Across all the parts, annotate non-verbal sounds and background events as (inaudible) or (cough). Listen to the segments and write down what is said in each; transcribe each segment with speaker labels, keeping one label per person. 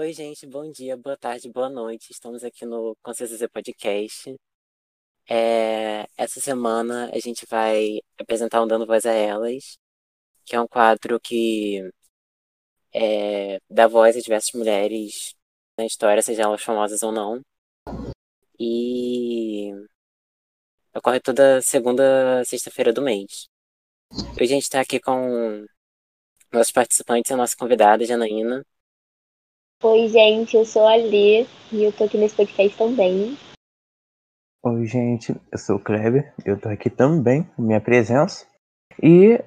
Speaker 1: Oi, gente, bom dia, boa tarde, boa noite. Estamos aqui no Consciência Z Podcast. É, essa semana a gente vai apresentar um Dando Voz a Elas, que é um quadro que é, dá voz a diversas mulheres na história, sejam elas famosas ou não. E ocorre toda segunda sexta-feira do mês. Hoje a gente está aqui com nossos participantes e a nossa convidada, Janaína.
Speaker 2: Oi, gente, eu sou a Lê e eu tô aqui nesse podcast também.
Speaker 3: Oi, gente, eu sou o Kleber, eu tô aqui também, com minha presença. E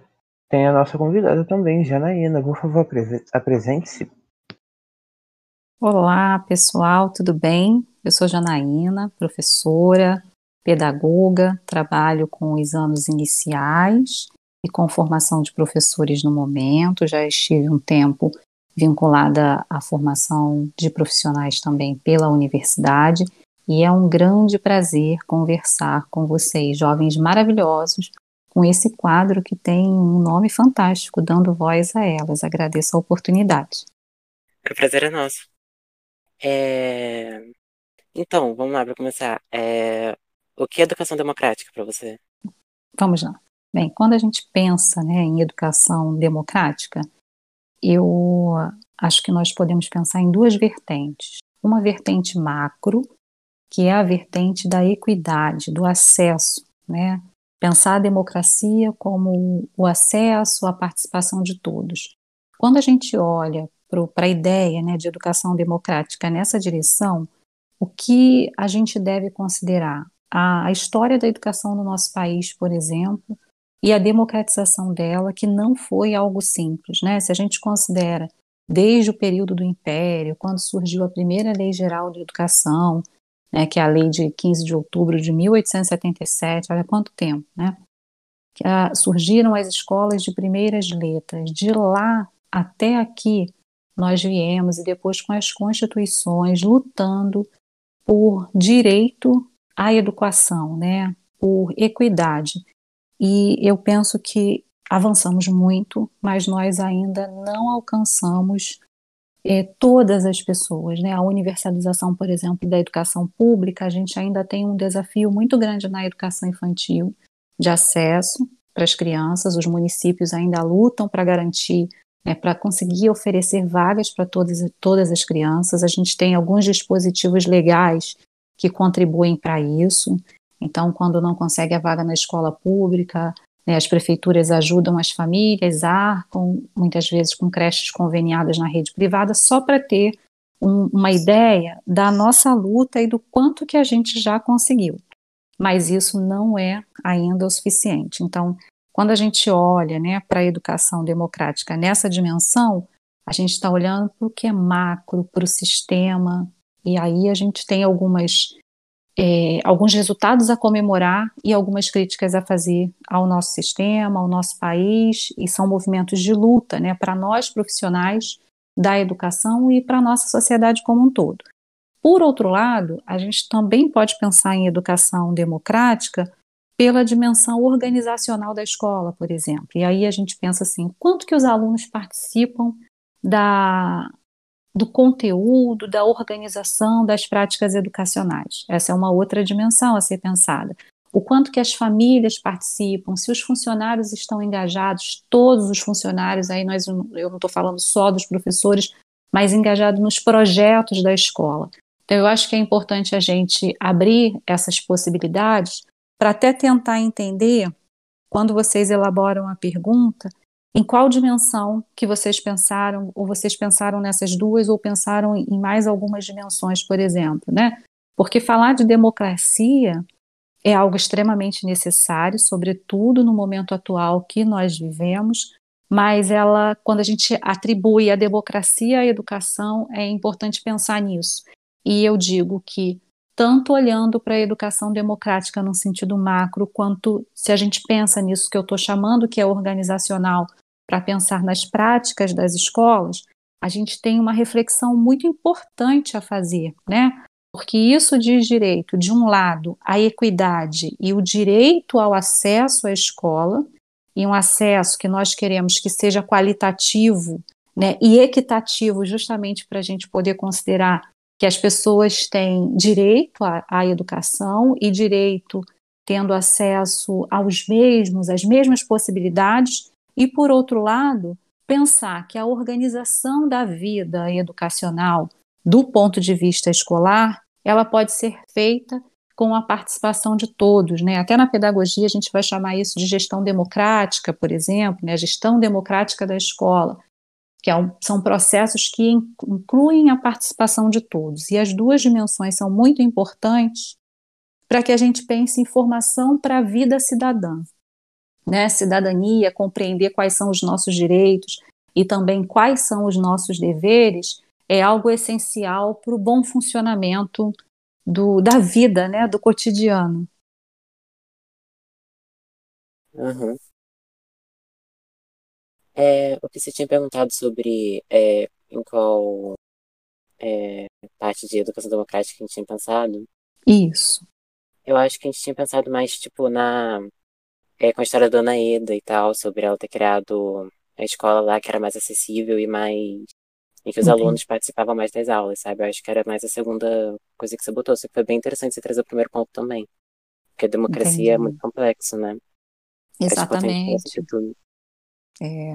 Speaker 3: tem a nossa convidada também, Janaína. Por favor, apresente-se.
Speaker 4: Olá, pessoal, tudo bem? Eu sou Janaína, professora, pedagoga, trabalho com os anos iniciais e com formação de professores no momento. Já estive um tempo vinculada à formação de profissionais também pela universidade. E é um grande prazer conversar com vocês, jovens maravilhosos, com esse quadro que tem um nome fantástico, dando voz a elas. Agradeço a oportunidade.
Speaker 1: O prazer é nosso. É... Então, vamos lá para começar. É... O que é educação democrática para você?
Speaker 4: Vamos lá. Bem, quando a gente pensa né, em educação democrática, eu acho que nós podemos pensar em duas vertentes. Uma vertente macro, que é a vertente da equidade, do acesso, né? Pensar a democracia como o acesso, a participação de todos. Quando a gente olha para a ideia né, de educação democrática nessa direção, o que a gente deve considerar? A, a história da educação no nosso país, por exemplo, e a democratização dela, que não foi algo simples, né? Se a gente considera desde o período do Império, quando surgiu a primeira Lei Geral de Educação, né, que é a lei de 15 de outubro de 1877, olha quanto tempo, né? Ah, surgiram as escolas de primeiras letras. De lá até aqui, nós viemos, e depois com as constituições, lutando por direito à educação, né? por equidade. E eu penso que avançamos muito, mas nós ainda não alcançamos é, todas as pessoas. Né? A universalização, por exemplo, da educação pública, a gente ainda tem um desafio muito grande na educação infantil de acesso para as crianças. Os municípios ainda lutam para garantir, né, para conseguir oferecer vagas para todas, todas as crianças. A gente tem alguns dispositivos legais que contribuem para isso. Então, quando não consegue a vaga na escola pública, né, as prefeituras ajudam as famílias, arcam muitas vezes com creches conveniadas na rede privada, só para ter um, uma ideia da nossa luta e do quanto que a gente já conseguiu. Mas isso não é ainda o suficiente. Então, quando a gente olha né, para a educação democrática nessa dimensão, a gente está olhando para o que é macro, para o sistema, e aí a gente tem algumas é, alguns resultados a comemorar e algumas críticas a fazer ao nosso sistema, ao nosso país, e são movimentos de luta né, para nós profissionais da educação e para a nossa sociedade como um todo. Por outro lado, a gente também pode pensar em educação democrática pela dimensão organizacional da escola, por exemplo. E aí a gente pensa assim, quanto que os alunos participam da, do conteúdo, da organização das práticas educacionais. Essa é uma outra dimensão a ser pensada. O quanto que as famílias participam, se os funcionários estão engajados, todos os funcionários, aí nós, eu não estou falando só dos professores, mas engajados nos projetos da escola. Então, eu acho que é importante a gente abrir essas possibilidades para até tentar entender, quando vocês elaboram a pergunta, em qual dimensão que vocês pensaram, ou vocês pensaram nessas duas, ou pensaram em mais algumas dimensões, por exemplo, né? Porque falar de democracia é algo extremamente necessário, sobretudo no momento atual que nós vivemos, mas ela, quando a gente atribui a democracia à educação, é importante pensar nisso. E eu digo que tanto olhando para a educação democrática no sentido macro, quanto se a gente pensa nisso que eu estou chamando que é organizacional, para pensar nas práticas das escolas, a gente tem uma reflexão muito importante a fazer, né? Porque isso diz direito, de um lado, a equidade e o direito ao acesso à escola, e um acesso que nós queremos que seja qualitativo né, e equitativo, justamente para a gente poder considerar que as pessoas têm direito à, à educação e direito tendo acesso aos mesmos, às mesmas possibilidades, e, por outro lado, pensar que a organização da vida educacional, do ponto de vista escolar, ela pode ser feita com a participação de todos, né? Até na pedagogia a gente vai chamar isso de gestão democrática, por exemplo, né? A gestão democrática da escola, que é um, são processos que incluem a participação de todos. E as duas dimensões são muito importantes para que a gente pense em formação para a vida cidadã, né? Cidadania, compreender quais são os nossos direitos e também quais são os nossos deveres é algo essencial para o bom funcionamento do, da vida, né, do cotidiano.
Speaker 1: Uhum. É, o que você tinha perguntado sobre é, em qual é, parte de educação democrática a gente tinha pensado?
Speaker 4: Isso.
Speaker 1: Eu acho que a gente tinha pensado mais, tipo, na. É, com a história da Dona Eda e tal, sobre ela ter criado a escola lá que era mais acessível e mais em que os Entendi. alunos participavam mais das aulas, sabe? Eu acho que era mais a segunda coisa que você botou. Só que foi bem interessante você trazer o primeiro ponto também. Porque a democracia Entendi. é muito complexo, né?
Speaker 4: Exatamente. É.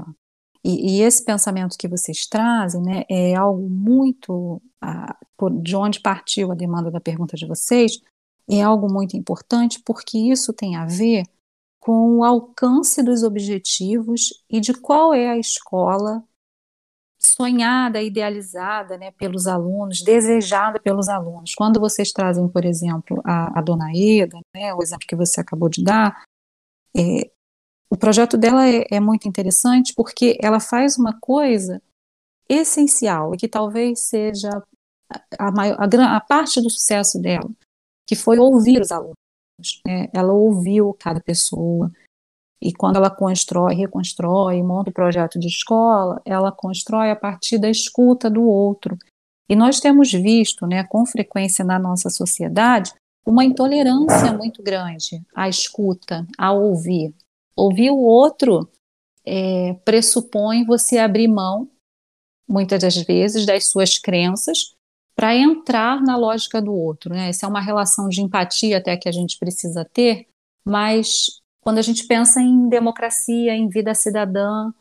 Speaker 4: E, e, esse pensamento que vocês trazem, né, é algo muito, ah, por, de onde partiu a demanda da pergunta de vocês, é algo muito importante porque isso tem a ver com o alcance dos objetivos e de qual é a escola sonhada, idealizada né, pelos alunos, desejada pelos alunos. Quando vocês trazem, por exemplo, a, a Dona Eda, né, o exemplo que você acabou de dar, é, o projeto dela é, é, muito interessante porque ela faz uma coisa essencial e que talvez seja a, maior, a, a parte do sucesso dela, que foi ouvir os alunos. Né? Ela ouviu cada pessoa, e quando ela constrói, reconstrói, monta o projeto de escola, ela constrói a partir da escuta do outro. E nós temos visto, né, com frequência na nossa sociedade, uma intolerância muito grande à escuta, a ouvir. Ouvir o outro é, pressupõe você abrir mão, muitas das vezes, das suas crenças para entrar na lógica do outro. Né? Essa é uma relação de empatia até que a gente precisa ter, mas quando a gente pensa em democracia, em vida cidadã,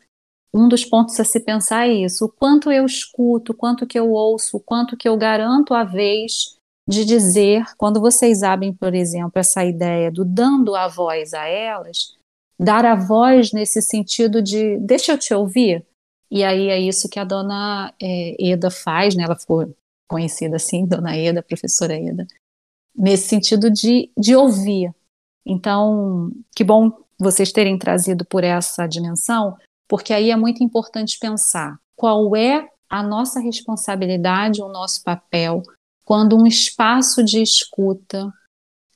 Speaker 4: um dos pontos a se pensar é isso: o quanto eu escuto, o quanto que eu ouço, o quanto que eu garanto a vez de dizer, quando vocês abrem, por exemplo, essa ideia do dando a voz a elas, dar a voz nesse sentido de deixa eu te ouvir. E aí é isso que a dona é, Eda faz, né? Ela ficou conhecida assim, dona Eda, professora Eda, nesse sentido de, de ouvir, então, que bom vocês terem trazido por essa dimensão, porque aí é muito importante pensar qual é a nossa responsabilidade, o nosso papel, quando um espaço de escuta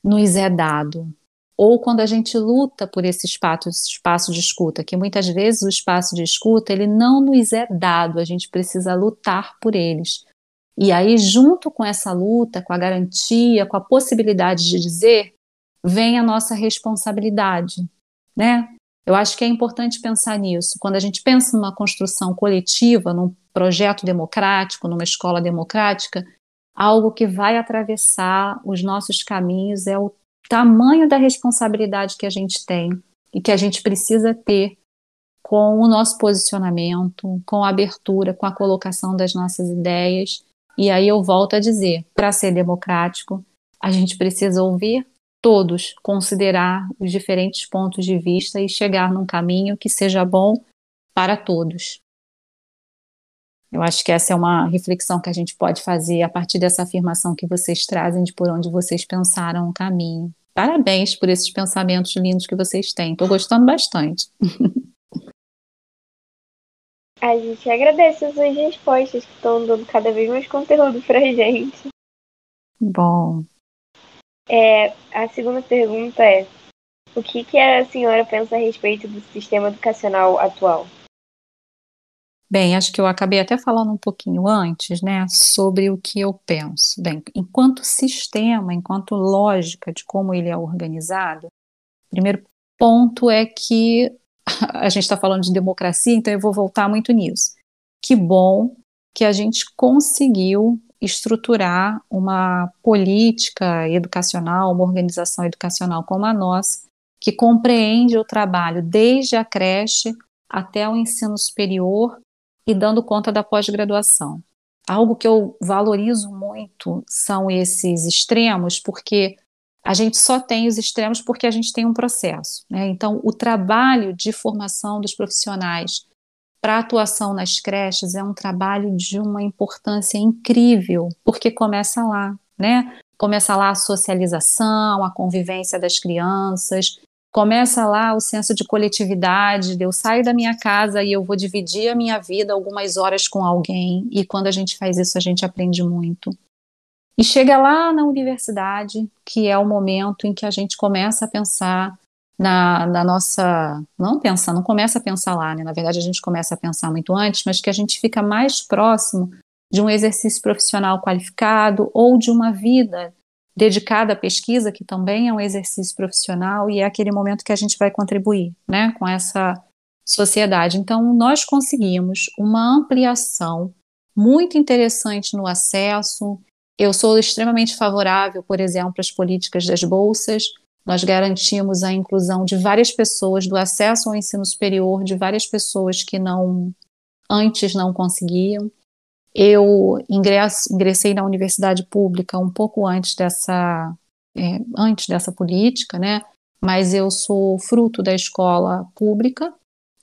Speaker 4: nos é dado, ou quando a gente luta por esse espaço, esse espaço de escuta, que muitas vezes o espaço de escuta ele não nos é dado, a gente precisa lutar por eles. E aí, junto com essa luta, com a garantia, com a possibilidade de dizer, vem a nossa responsabilidade, né? Eu acho que é importante pensar nisso. Quando a gente pensa numa construção coletiva, num projeto democrático, numa escola democrática, algo que vai atravessar os nossos caminhos é o tamanho da responsabilidade que a gente tem e que a gente precisa ter com o nosso posicionamento, com a abertura, com a colocação das nossas ideias. E aí eu volto a dizer, para ser democrático, a gente precisa ouvir todos considerar os diferentes pontos de vista e chegar num caminho que seja bom para todos. Eu acho que essa é uma reflexão que a gente pode fazer a partir dessa afirmação que vocês trazem de por onde vocês pensaram o caminho. Parabéns por esses pensamentos lindos que vocês têm. Estou gostando bastante. (laughs)
Speaker 2: A gente agradece as suas respostas que estão dando cada vez mais conteúdo para a gente.
Speaker 4: Bom,
Speaker 2: é, a segunda pergunta é: o que, que a senhora pensa a respeito do sistema educacional atual?
Speaker 4: Bem, acho que eu acabei até falando um pouquinho antes, né, sobre o que eu penso. Bem, enquanto sistema, enquanto lógica de como ele é organizado, o primeiro ponto é que a gente está falando de democracia, então eu vou voltar muito nisso. que bom que a gente conseguiu estruturar uma política educacional, uma organização educacional como a nossa, que compreende o trabalho desde a creche até o ensino superior e dando conta da pós-graduação. Algo que eu valorizo muito são esses extremos, porque a gente só tem os extremos porque a gente tem um processo. Né? Então, o trabalho de formação dos profissionais para atuação nas creches é um trabalho de uma importância incrível, porque começa lá, né? Começa lá a socialização, a convivência das crianças, começa lá o senso de coletividade, eu saio da minha casa e eu vou dividir a minha vida algumas horas com alguém, e quando a gente faz isso, a gente aprende muito. E chega lá na universidade, que é o momento em que a gente começa a pensar na, na, nossa. Não pensa, não começa a pensar lá, né? Na verdade, a gente começa a pensar muito antes, mas que a gente fica mais próximo de um exercício profissional qualificado ou de uma vida dedicada à pesquisa, que também é um exercício profissional, e é aquele momento que a gente vai contribuir né, com essa sociedade. Então, nós conseguimos uma ampliação muito interessante no acesso. Eu sou extremamente favorável, por exemplo, às políticas das bolsas. Nós garantimos a inclusão de várias pessoas, do acesso ao ensino superior, de várias pessoas que não antes não conseguiam. Eu ingresso, ingressei na universidade pública um pouco antes dessa, é, antes dessa política, né? Mas eu sou fruto da escola pública.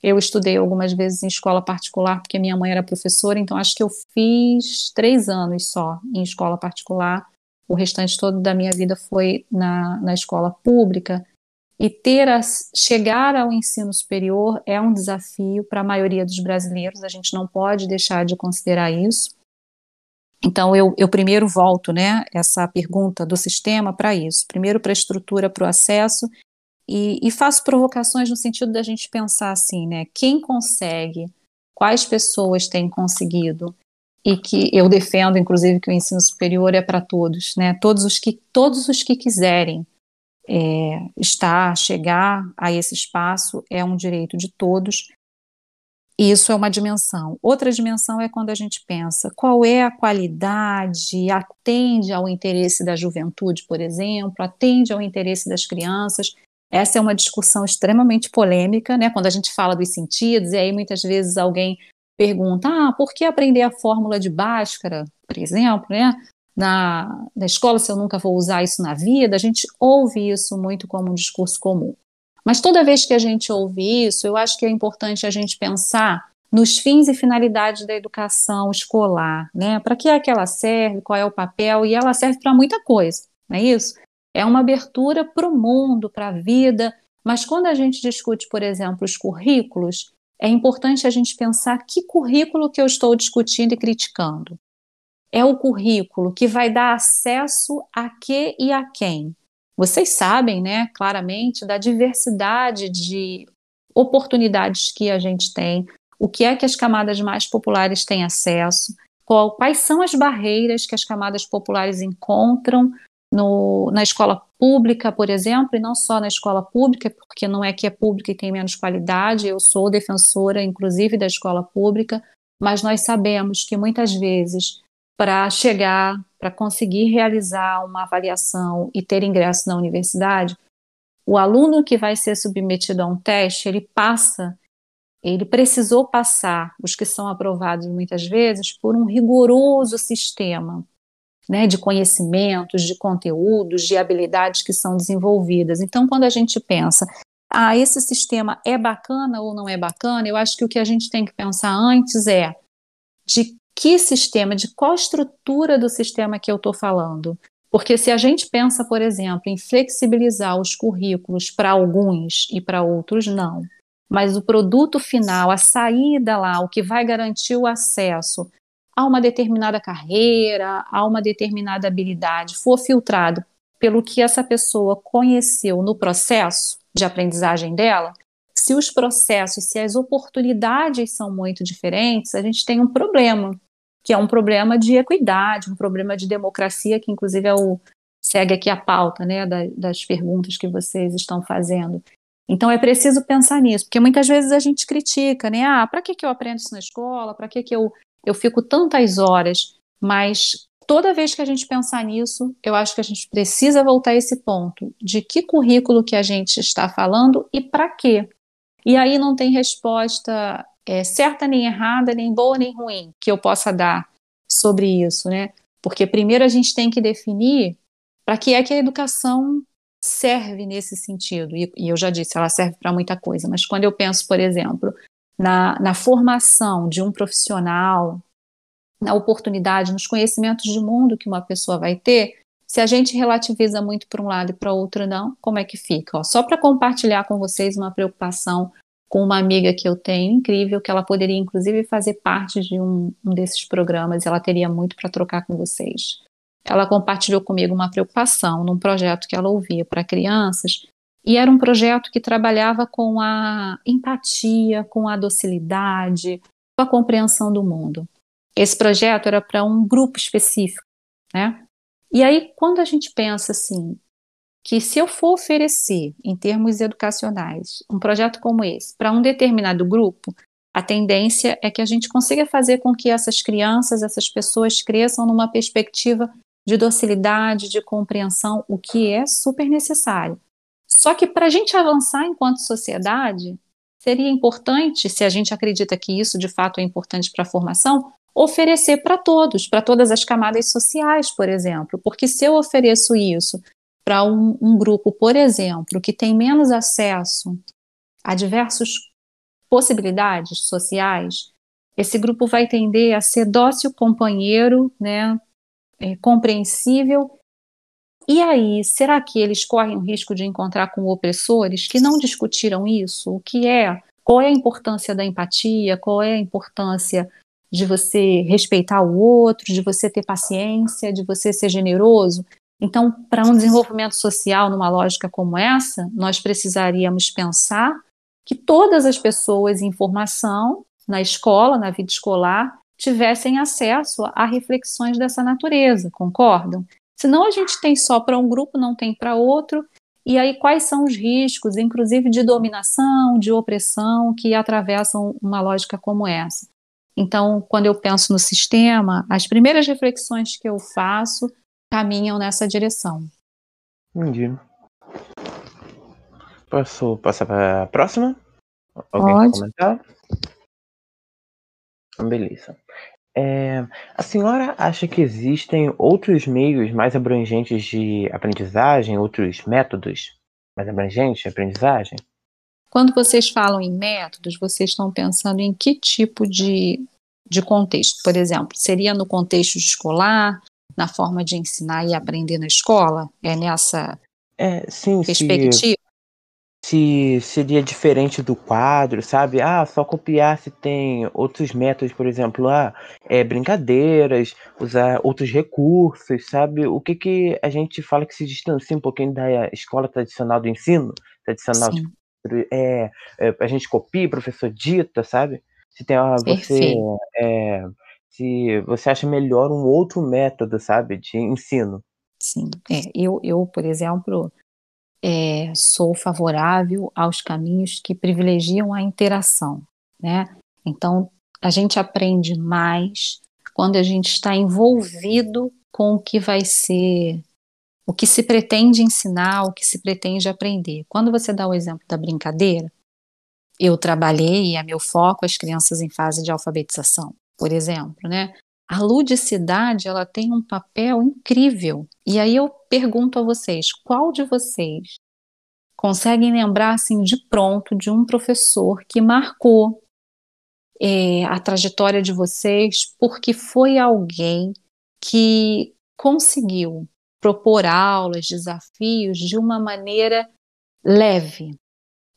Speaker 4: Eu estudei algumas vezes em escola particular porque minha mãe era professora, então acho que eu fiz três anos só em escola particular. O restante todo da minha vida foi na, na escola pública. E ter a, chegar ao ensino superior é um desafio para a maioria dos brasileiros, a gente não pode deixar de considerar isso. Então, eu, eu primeiro volto né, essa pergunta do sistema para isso. Primeiro para a estrutura, para o acesso, e, e, faço provocações no sentido da gente pensar assim, né? Quem consegue, quais pessoas têm conseguido, e que eu defendo, inclusive, que o ensino superior é para todos, né? Todos os que, todos os que quiserem é, estar, chegar a esse espaço é um direito de todos. Isso é uma dimensão. Outra dimensão é quando a gente pensa qual é a qualidade, atende ao interesse da juventude, por exemplo, atende ao interesse das crianças. Essa é uma discussão extremamente polêmica, né? Quando a gente fala dos sentidos, e aí muitas vezes alguém pergunta: ah, por que aprender a fórmula de Bhaskara, por exemplo, né? na, na escola se eu nunca vou usar isso na vida, a gente ouve isso muito como um discurso comum. Mas toda vez que a gente ouve isso, eu acho que é importante a gente pensar nos fins e finalidades da educação escolar, né? Para que é que ela serve, qual é o papel, e ela serve para muita coisa, não é isso? É uma abertura para o mundo, para a vida, mas quando a gente discute, por exemplo, os currículos, é importante a gente pensar que currículo que eu estou discutindo e criticando é o currículo que vai dar acesso a que e a quem. Vocês sabem, né, claramente, da diversidade de oportunidades que a gente tem, o que é que as camadas mais populares têm acesso, qual, quais são as barreiras que as camadas populares encontram no, na escola pública, por exemplo, e não só na escola pública, porque não é que é pública e tem menos qualidade, eu sou defensora, inclusive, da escola pública, mas nós sabemos que muitas vezes para chegar, para conseguir realizar uma avaliação e ter ingresso na universidade, o aluno que vai ser submetido a um teste, ele passa, ele precisou passar, os que são aprovados muitas vezes, por um rigoroso sistema né, de conhecimentos, de conteúdos, de habilidades que são desenvolvidas. Então, quando a gente pensa, ah, esse sistema é bacana ou não é bacana, eu acho que o que a gente tem que pensar antes é de que sistema, de qual estrutura do sistema que eu estou falando. Porque se a gente pensa, por exemplo, em flexibilizar os currículos para alguns e para outros, não. Mas o produto final, a saída lá, o que vai garantir o acesso a uma determinada carreira, a uma determinada habilidade, for filtrado pelo que essa pessoa conheceu no processo de aprendizagem dela, se os processos, se as oportunidades são muito diferentes, a gente tem um problema que é um problema de equidade, um problema de democracia, que inclusive é o, segue aqui a pauta né, da, das perguntas que vocês estão fazendo. Então é preciso pensar nisso, porque muitas vezes a gente critica, né? Ah, para que, que eu aprendo isso na escola? Para que, que eu, eu fico tantas horas? Mas toda vez que a gente pensar nisso, eu acho que a gente precisa voltar a esse ponto de que currículo que a gente está falando e para quê. E aí não tem resposta é, certa nem errada, nem boa nem ruim que eu possa dar sobre isso, né? Porque primeiro a gente tem que definir para que é que a educação serve nesse sentido. E, e eu já disse, ela serve para muita coisa, mas quando eu penso, por exemplo, na, na formação de um profissional, na oportunidade, nos conhecimentos de mundo que uma pessoa vai ter, se a gente relativiza muito para um lado e para outro não, como é que fica? Ó, só para compartilhar com vocês uma preocupação com uma amiga que eu tenho, incrível, que ela poderia inclusive fazer parte de um, um desses programas, ela teria muito para trocar com vocês. Ela compartilhou comigo uma preocupação num projeto que ela ouvia para crianças, e era um projeto que trabalhava com a empatia, com a docilidade, com a compreensão do mundo. Esse projeto era para um grupo específico, né? E aí, quando a gente pensa assim, que se eu for oferecer, em termos educacionais, um projeto como esse para um determinado grupo, a tendência é que a gente consiga fazer com que essas crianças, essas pessoas cresçam numa perspectiva de docilidade, de compreensão, o que é super necessário. Só que para a gente avançar enquanto sociedade, seria importante, se a gente acredita que isso de fato é importante para a formação, oferecer para todos, para todas as camadas sociais, por exemplo. Porque se eu ofereço isso para um, um, grupo, por exemplo, que tem menos acesso a diversas possibilidades sociais, esse grupo vai tender a ser dócil companheiro, né, é, compreensível. E aí, será que eles correm o risco de encontrar com opressores que não discutiram isso? O que é? Qual é a importância da empatia? Qual é a importância de você respeitar o outro, de você ter paciência, de você ser generoso? Então, para um desenvolvimento social numa lógica como essa, nós precisaríamos pensar que todas as pessoas em formação, na escola, na vida escolar, tivessem acesso a reflexões dessa natureza, concordam? Senão a gente tem só para um grupo, não tem para outro, e aí quais são os riscos, inclusive de dominação, de opressão, que atravessam uma lógica como essa? Então, quando eu penso no sistema, as primeiras reflexões que eu faço caminham nessa direção.
Speaker 3: Entendi. Posso passar para a próxima? Alguém
Speaker 4: Pode.
Speaker 3: comentar? Beleza. É, a senhora acha que existem outros meios mais abrangentes de aprendizagem, outros métodos mais abrangentes de aprendizagem?
Speaker 4: Quando vocês falam em métodos, vocês estão pensando em que tipo de, de contexto? Por exemplo, seria no contexto escolar, na forma de ensinar e aprender na escola? É nessa
Speaker 3: É, sim,
Speaker 4: perspectiva?
Speaker 3: se seria diferente do quadro, sabe? Ah, só copiar se tem outros métodos, por exemplo, ah, é, brincadeiras, usar outros recursos, sabe? O que que a gente fala que se distancia um pouquinho da escola tradicional do ensino, tradicional, tipo, é, é, a gente copia, professor dita, sabe? Se tem, ah, você, é, se você acha melhor um outro método, sabe, de ensino.
Speaker 4: Sim. É, eu, eu, por exemplo, é, sou favorável aos caminhos que privilegiam a interação, né? Então, a gente aprende mais quando a gente está envolvido com o que vai ser, o que se pretende ensinar, o que se pretende aprender. Quando você dá o exemplo da brincadeira, eu trabalhei e é meu foco as crianças em fase de alfabetização, por exemplo, né? A ludicidade, ela tem um papel incrível. E aí eu pergunto a vocês, qual de vocês conseguem lembrar assim de pronto de um professor que marcou é, a trajetória de vocês porque foi alguém que conseguiu propor aulas, desafios de uma maneira leve.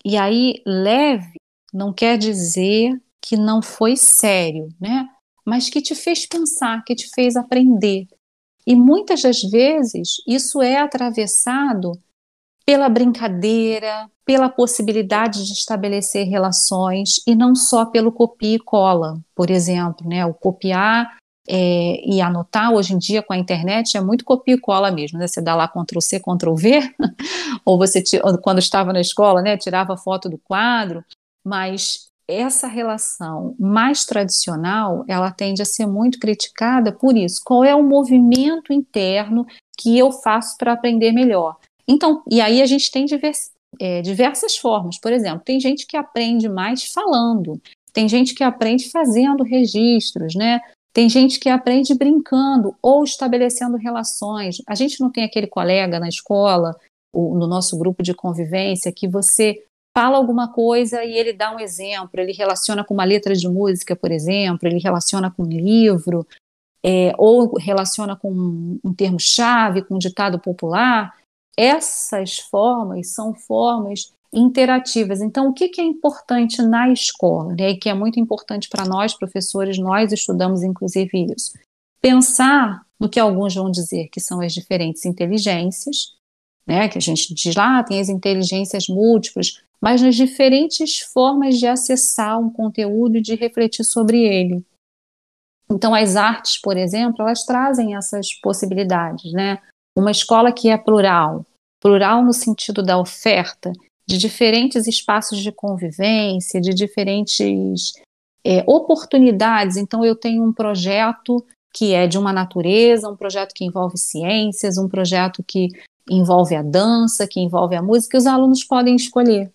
Speaker 4: E aí, leve não quer dizer que não foi sério, né? Mas que te fez pensar, que te fez aprender. E muitas das vezes isso é atravessado pela brincadeira, pela possibilidade de estabelecer relações e não só pelo copia e cola, por exemplo, né? O copiar é, e anotar, hoje em dia com a internet é muito copia e cola mesmo, né? Você dá lá Ctrl C, Ctrl V, (laughs) ou você, quando estava na escola, né, tirava foto do quadro, mas essa relação mais tradicional, ela tende a ser muito criticada por isso. Qual é o movimento interno que eu faço para aprender melhor? Então, e aí a gente tem divers, é, diversas formas. Por exemplo, tem gente que aprende mais falando, tem gente que aprende fazendo registros, né? Tem gente que aprende brincando ou estabelecendo relações. A gente não tem aquele colega na escola, ou no nosso grupo de convivência, que você fala alguma coisa e ele dá um exemplo, ele relaciona com uma letra de música, por exemplo, ele relaciona com um livro, é, ou relaciona com um, um termo-chave, com um ditado popular. Essas formas são formas interativas. Então, o que, que é importante na escola, né, e que é muito importante para nós, professores, nós estudamos inclusive isso? Pensar no que alguns vão dizer que são as diferentes inteligências, né, que a gente diz lá, ah, tem as inteligências múltiplas, mas nas diferentes formas de acessar um conteúdo e de refletir sobre ele. Então, as artes, por exemplo, elas trazem essas possibilidades, né? Uma escola que é plural, plural no sentido da oferta, de diferentes espaços de convivência, de diferentes é, oportunidades. Então, eu tenho um projeto que é de uma natureza, um projeto que envolve ciências, um projeto que envolve a dança, que envolve a música, e os alunos podem escolher.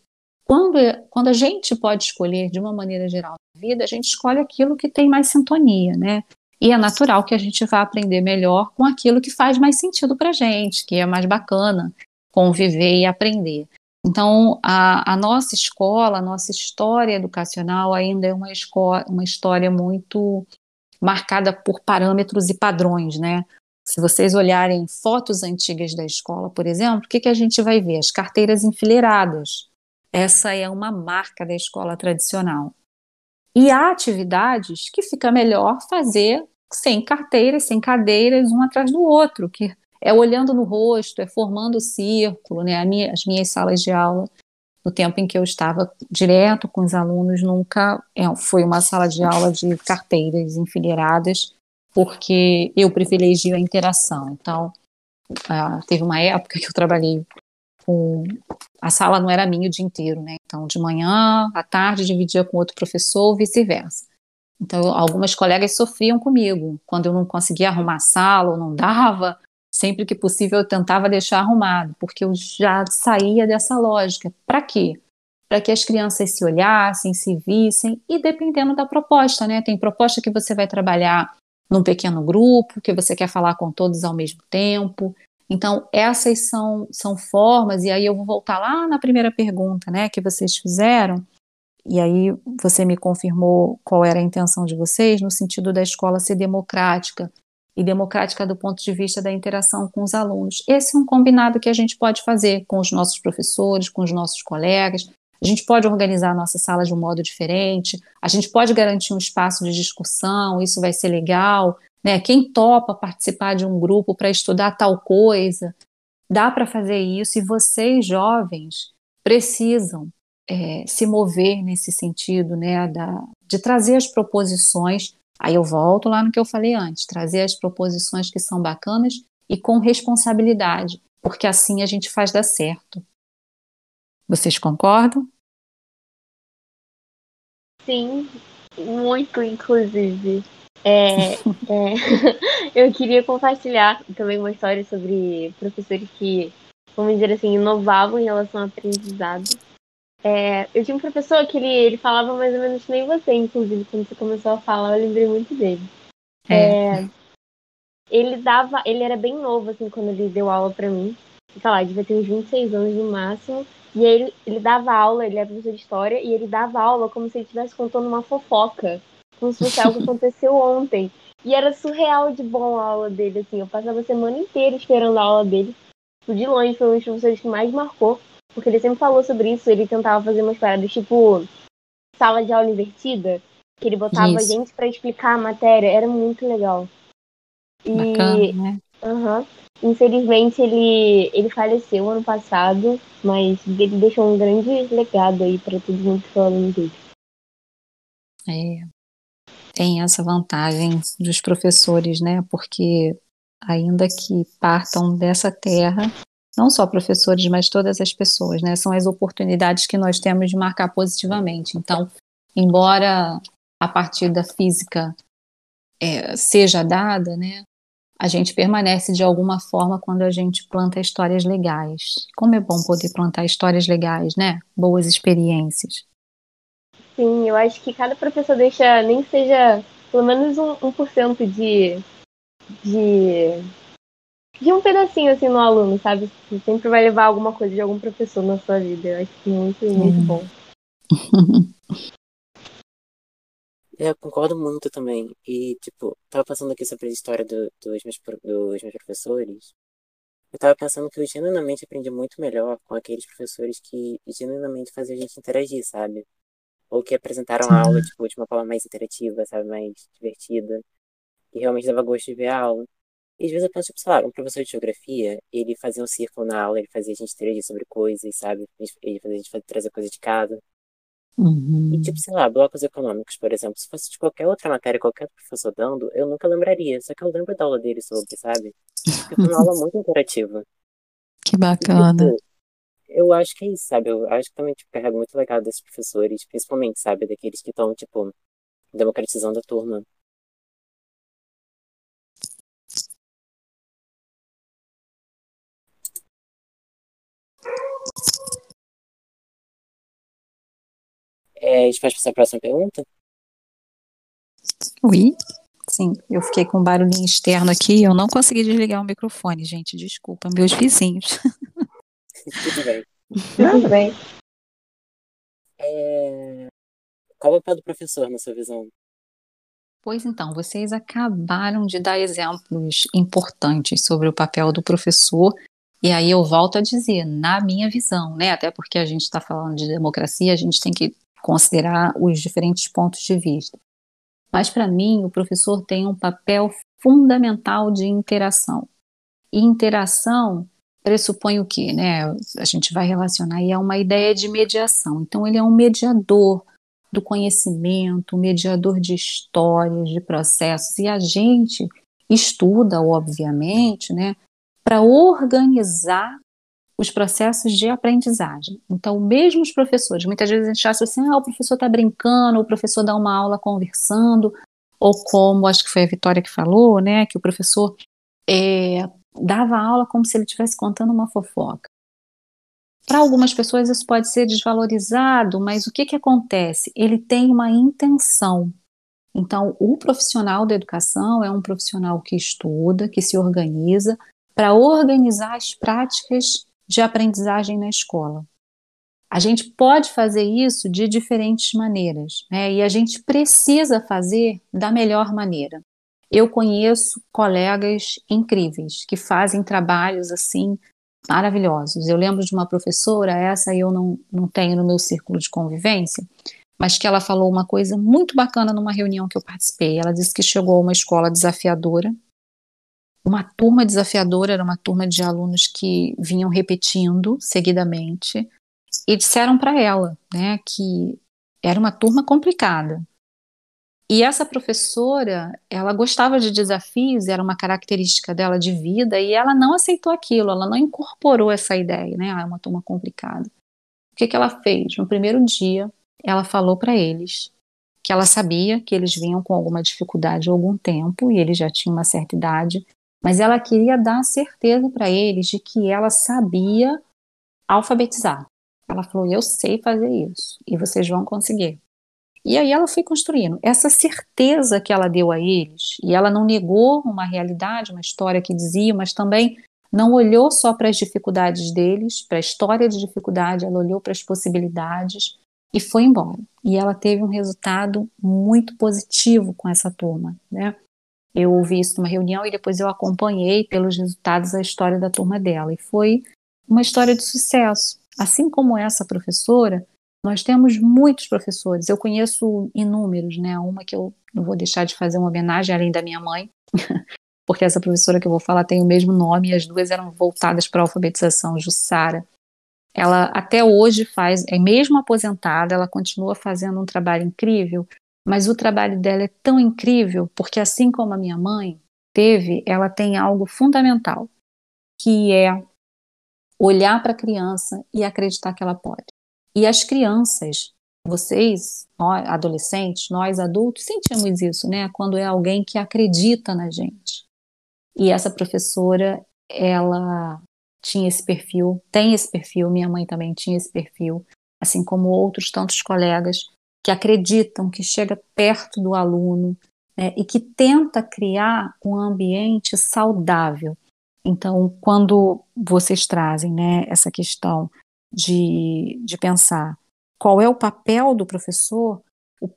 Speaker 4: Quando, quando a gente pode escolher de uma maneira geral na vida, a gente escolhe aquilo que tem mais sintonia, né? E é natural que a gente vá aprender melhor com aquilo que faz mais sentido para gente, que é mais bacana conviver e aprender. Então, a, a, nossa escola, a nossa história educacional ainda é uma, escola, uma história muito marcada por parâmetros e padrões, né? Se vocês olharem fotos antigas da escola, por exemplo, o que, que a gente vai ver? As carteiras enfileiradas. Essa é uma marca da escola tradicional. E há atividades que fica melhor fazer sem carteiras, sem cadeiras, um atrás do outro, que é olhando no rosto, é formando o círculo, né? As minhas salas de aula, no tempo em que eu estava direto com os alunos, nunca é, foi uma sala de aula de carteiras enfileiradas, porque eu privilegio a interação. Então, uh, teve uma época que eu trabalhei com. A sala não era minha o dia inteiro, né? Então, de manhã, à tarde, dividia com outro professor, vice-versa. Então, algumas colegas sofriam comigo. Quando eu não conseguia arrumar a sala ou não dava, sempre que possível eu tentava deixar arrumado, porque eu já saía dessa lógica. Para quê? Para que as crianças se olhassem, se vissem, e dependendo da proposta, né? Tem proposta que você vai trabalhar num pequeno grupo, que você quer falar com todos ao mesmo tempo. Então, essas são, são formas, e aí eu vou voltar lá na primeira pergunta, né, que vocês fizeram, e aí você me confirmou qual era a intenção de vocês, no sentido da escola ser democrática, e democrática do ponto de vista da interação com os alunos. Esse é um combinado que a gente pode fazer com os nossos professores, com os nossos colegas. A gente pode organizar a nossa sala de um modo diferente, a gente pode garantir um espaço de discussão, isso vai ser legal. Né? Quem topa participar de um grupo para estudar tal coisa, dá para fazer isso, e vocês, jovens, precisam é, se mover nesse sentido, né, da, de trazer as proposições Aí eu volto lá no que eu falei antes, trazer as proposições que são bacanas e com responsabilidade, porque assim a gente faz dar certo. Vocês concordam?
Speaker 2: Sim, muito, inclusive. É, é, (laughs) eu queria compartilhar também uma história sobre professores que, vamos dizer assim, inovavam em relação ao aprendizado. É, eu tinha um professor que ele, ele falava mais ou menos nem você, inclusive, quando você começou a falar, eu lembrei muito dele. É. É, ele dava, ele era bem novo, assim, quando ele deu aula pra mim. Sei lá, devia ter uns 26 anos no máximo. E aí ele, ele dava aula, ele era professor de história, e ele dava aula como se ele estivesse contando uma fofoca. Como se fosse algo que aconteceu ontem. E era surreal de bom a aula dele, assim. Eu passava a semana inteira esperando a aula dele. De longe, foi um dos professores que mais marcou. Porque ele sempre falou sobre isso, ele tentava fazer umas paradas tipo sala de aula invertida, que ele botava isso. gente para explicar a matéria, era muito legal.
Speaker 4: E Bacana, né?
Speaker 2: Uhum. Infelizmente ele, ele faleceu ano passado, mas ele deixou um grande legado aí para todo mundo que foi aluno dele.
Speaker 4: É. tem essa vantagem dos professores, né? Porque ainda que partam dessa terra, não só professores, mas todas as pessoas, né? São as oportunidades que nós temos de marcar positivamente. Então, embora a partida física é, seja dada, né? A gente permanece de alguma forma quando a gente planta histórias legais. Como é bom poder plantar histórias legais, né? Boas experiências.
Speaker 2: Sim, eu acho que cada professor deixa, nem seja pelo menos um, um por cento de, de, de um pedacinho assim no aluno, sabe? Você sempre vai levar alguma coisa de algum professor na sua vida. Eu acho que é muito, muito bom. (laughs)
Speaker 1: É, eu concordo muito também. E, tipo, tava passando aqui sobre a história do, dos, meus, dos meus professores. Eu tava pensando que eu genuinamente aprendi muito melhor com aqueles professores que genuinamente faziam a gente interagir, sabe? Ou que apresentaram a aula, tipo, de uma forma mais interativa, sabe? Mais divertida. E realmente dava gosto de ver a aula. E às vezes eu penso, tipo, sei lá, um professor de geografia, ele fazia um círculo na aula, ele fazia a gente interagir sobre coisas, sabe? Ele fazia a gente trazer coisa de casa.
Speaker 4: Uhum.
Speaker 1: E, tipo, sei lá, blocos econômicos, por exemplo, se fosse de qualquer outra matéria, qualquer professor dando, eu nunca lembraria. Só que eu lembro da aula dele sobre, sabe? Porque foi uma aula (laughs) muito interativa.
Speaker 4: Que bacana.
Speaker 1: E, tipo, eu acho que é isso, sabe? Eu acho que também, tipo, muito legal desses professores, principalmente, sabe? Daqueles que estão, tipo, democratizando a turma. É, a gente pode passar a próxima pergunta?
Speaker 4: Oi? Sim, eu fiquei com um barulhinho externo aqui eu não consegui desligar o microfone, gente. Desculpa, meus vizinhos. (laughs)
Speaker 1: Tudo bem.
Speaker 2: Tudo bem.
Speaker 1: É... Qual é o papel do professor na sua visão?
Speaker 4: Pois então, vocês acabaram de dar exemplos importantes sobre o papel do professor, e aí eu volto a dizer, na minha visão, né? Até porque a gente está falando de democracia, a gente tem que considerar os diferentes pontos de vista. Mas para mim, o professor tem um papel fundamental de interação. E interação pressupõe o quê, né? A gente vai relacionar aí a uma ideia de mediação. Então ele é um mediador do conhecimento, um mediador de histórias, de processos, e a gente estuda, obviamente, né, para organizar os processos de aprendizagem. Então, mesmo os professores, muitas vezes a gente acha assim, ah, o professor está brincando, o professor dá uma aula conversando, ou como acho que foi a Vitória que falou, né, que o professor é, dava aula como se ele estivesse contando uma fofoca. Para algumas pessoas isso pode ser desvalorizado, mas o que, que acontece? Ele tem uma intenção. Então, o profissional da educação é um profissional que estuda, que se organiza para organizar as práticas de aprendizagem na escola. A gente pode fazer isso de diferentes maneiras, né? E a gente precisa fazer da melhor maneira. Eu conheço colegas incríveis que fazem trabalhos assim maravilhosos. Eu lembro de uma professora, essa eu não, não tenho no meu círculo de convivência, mas que ela falou uma coisa muito bacana numa reunião que eu participei. Ela disse que chegou a uma escola desafiadora uma turma desafiadora, era uma turma de alunos que vinham repetindo seguidamente e disseram para ela, né, que era uma turma complicada. E essa professora, ela gostava de desafios, era uma característica dela de vida, e ela não aceitou aquilo, ela não incorporou essa ideia, né? Ah, é uma turma complicada. O que, que ela fez? No primeiro dia, ela falou para eles que ela sabia que eles vinham com alguma dificuldade há algum tempo, e eles já tinham uma certa idade, mas ela queria dar certeza para eles de que ela sabia alfabetizar. Ela falou: Eu sei fazer isso e vocês vão conseguir. E aí ela foi construindo. Essa certeza que ela deu a eles, e ela não negou uma realidade, uma história que dizia, mas também não olhou só para as dificuldades deles, para a história de dificuldade, ela olhou para as possibilidades e foi embora. E ela teve um resultado muito positivo com essa turma, né? Eu ouvi isso numa reunião e depois eu acompanhei pelos resultados a história da turma dela. E foi uma história de sucesso. Assim como essa professora, nós temos muitos professores. Eu conheço inúmeros, né? Uma que eu não vou deixar de fazer uma homenagem, além da minha mãe, (laughs) porque essa professora que eu vou falar tem o mesmo nome e as duas eram voltadas para a alfabetização, Jussara. Ela até hoje faz, é mesmo aposentada, ela continua fazendo um trabalho incrível mas o trabalho dela é tão incrível porque assim como a minha mãe teve, ela tem algo fundamental, que é olhar para a criança e acreditar que ela pode. E as crianças, vocês, nós, adolescentes, nós adultos, sentimos isso, né? Quando é alguém que acredita na gente. E essa professora, ela tinha esse perfil, tem esse perfil, minha mãe também tinha esse perfil, assim como outros tantos colegas que acreditam, que chega perto do aluno né, e que tenta criar um ambiente saudável. Então, quando vocês trazem né, essa questão de, de pensar qual é o papel do professor, o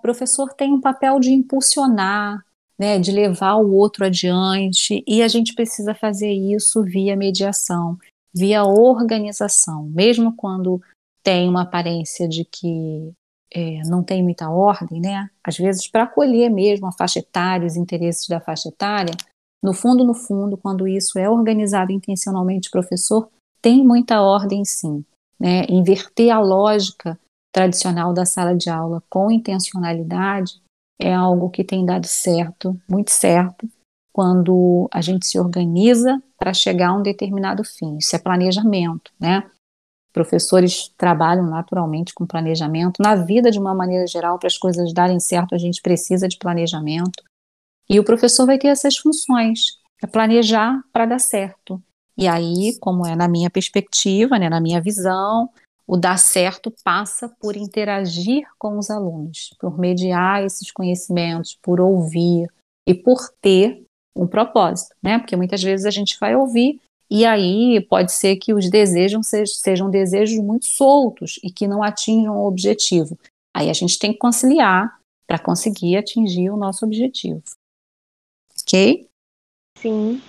Speaker 4: professor tem um papel de impulsionar, né, de levar o outro adiante, e a gente precisa fazer isso via mediação, via organização, mesmo quando tem uma aparência de que é, não tem muita ordem, né? Às vezes, para acolher mesmo a faixa etária, os interesses da faixa etária, no fundo, no fundo, quando isso é organizado intencionalmente, professor, tem muita ordem sim. Né? Inverter a lógica tradicional da sala de aula com intencionalidade é algo que tem dado certo, muito certo, quando a gente se organiza para chegar a um determinado fim. Isso é planejamento, né? Professores trabalham naturalmente com planejamento. Na vida, de uma maneira geral, para as coisas darem certo, a gente precisa de planejamento. E o professor vai ter essas funções, é planejar para dar certo. E aí, como é na minha perspectiva, né, na minha visão, o dar certo passa por interagir com os alunos, por mediar esses conhecimentos, por ouvir e por ter um propósito, né? Porque muitas vezes a gente vai ouvir e aí pode ser que os desejos sejam desejos muito soltos e que não atinjam o objetivo. Aí a gente tem que conciliar para conseguir atingir o nosso objetivo ok?
Speaker 2: Sim.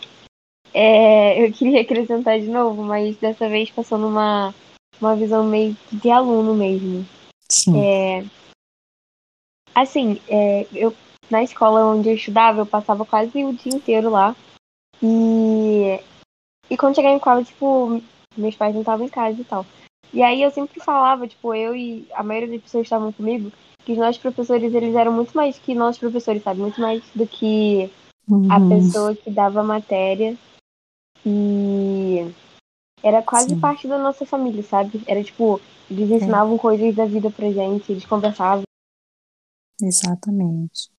Speaker 2: É, eu queria acrescentar de novo, mas dessa vez passando uma, uma visão meio de aluno mesmo.
Speaker 4: Sim.
Speaker 2: É, assim, é, eu, na escola onde eu estudava, eu passava quase o dia inteiro lá. E, e quando chegava em casa, tipo, meus pais não estavam em casa e tal. E aí eu sempre falava, tipo, eu e a maioria das pessoas que estavam comigo, que os nossos professores, eles eram muito mais que nossos professores, sabe? Muito mais do que uhum. a pessoa que dava a matéria. E era quase Sim. parte da nossa família, sabe? Era tipo, eles ensinavam é. coisas da vida pra gente, eles conversavam.
Speaker 4: Exatamente.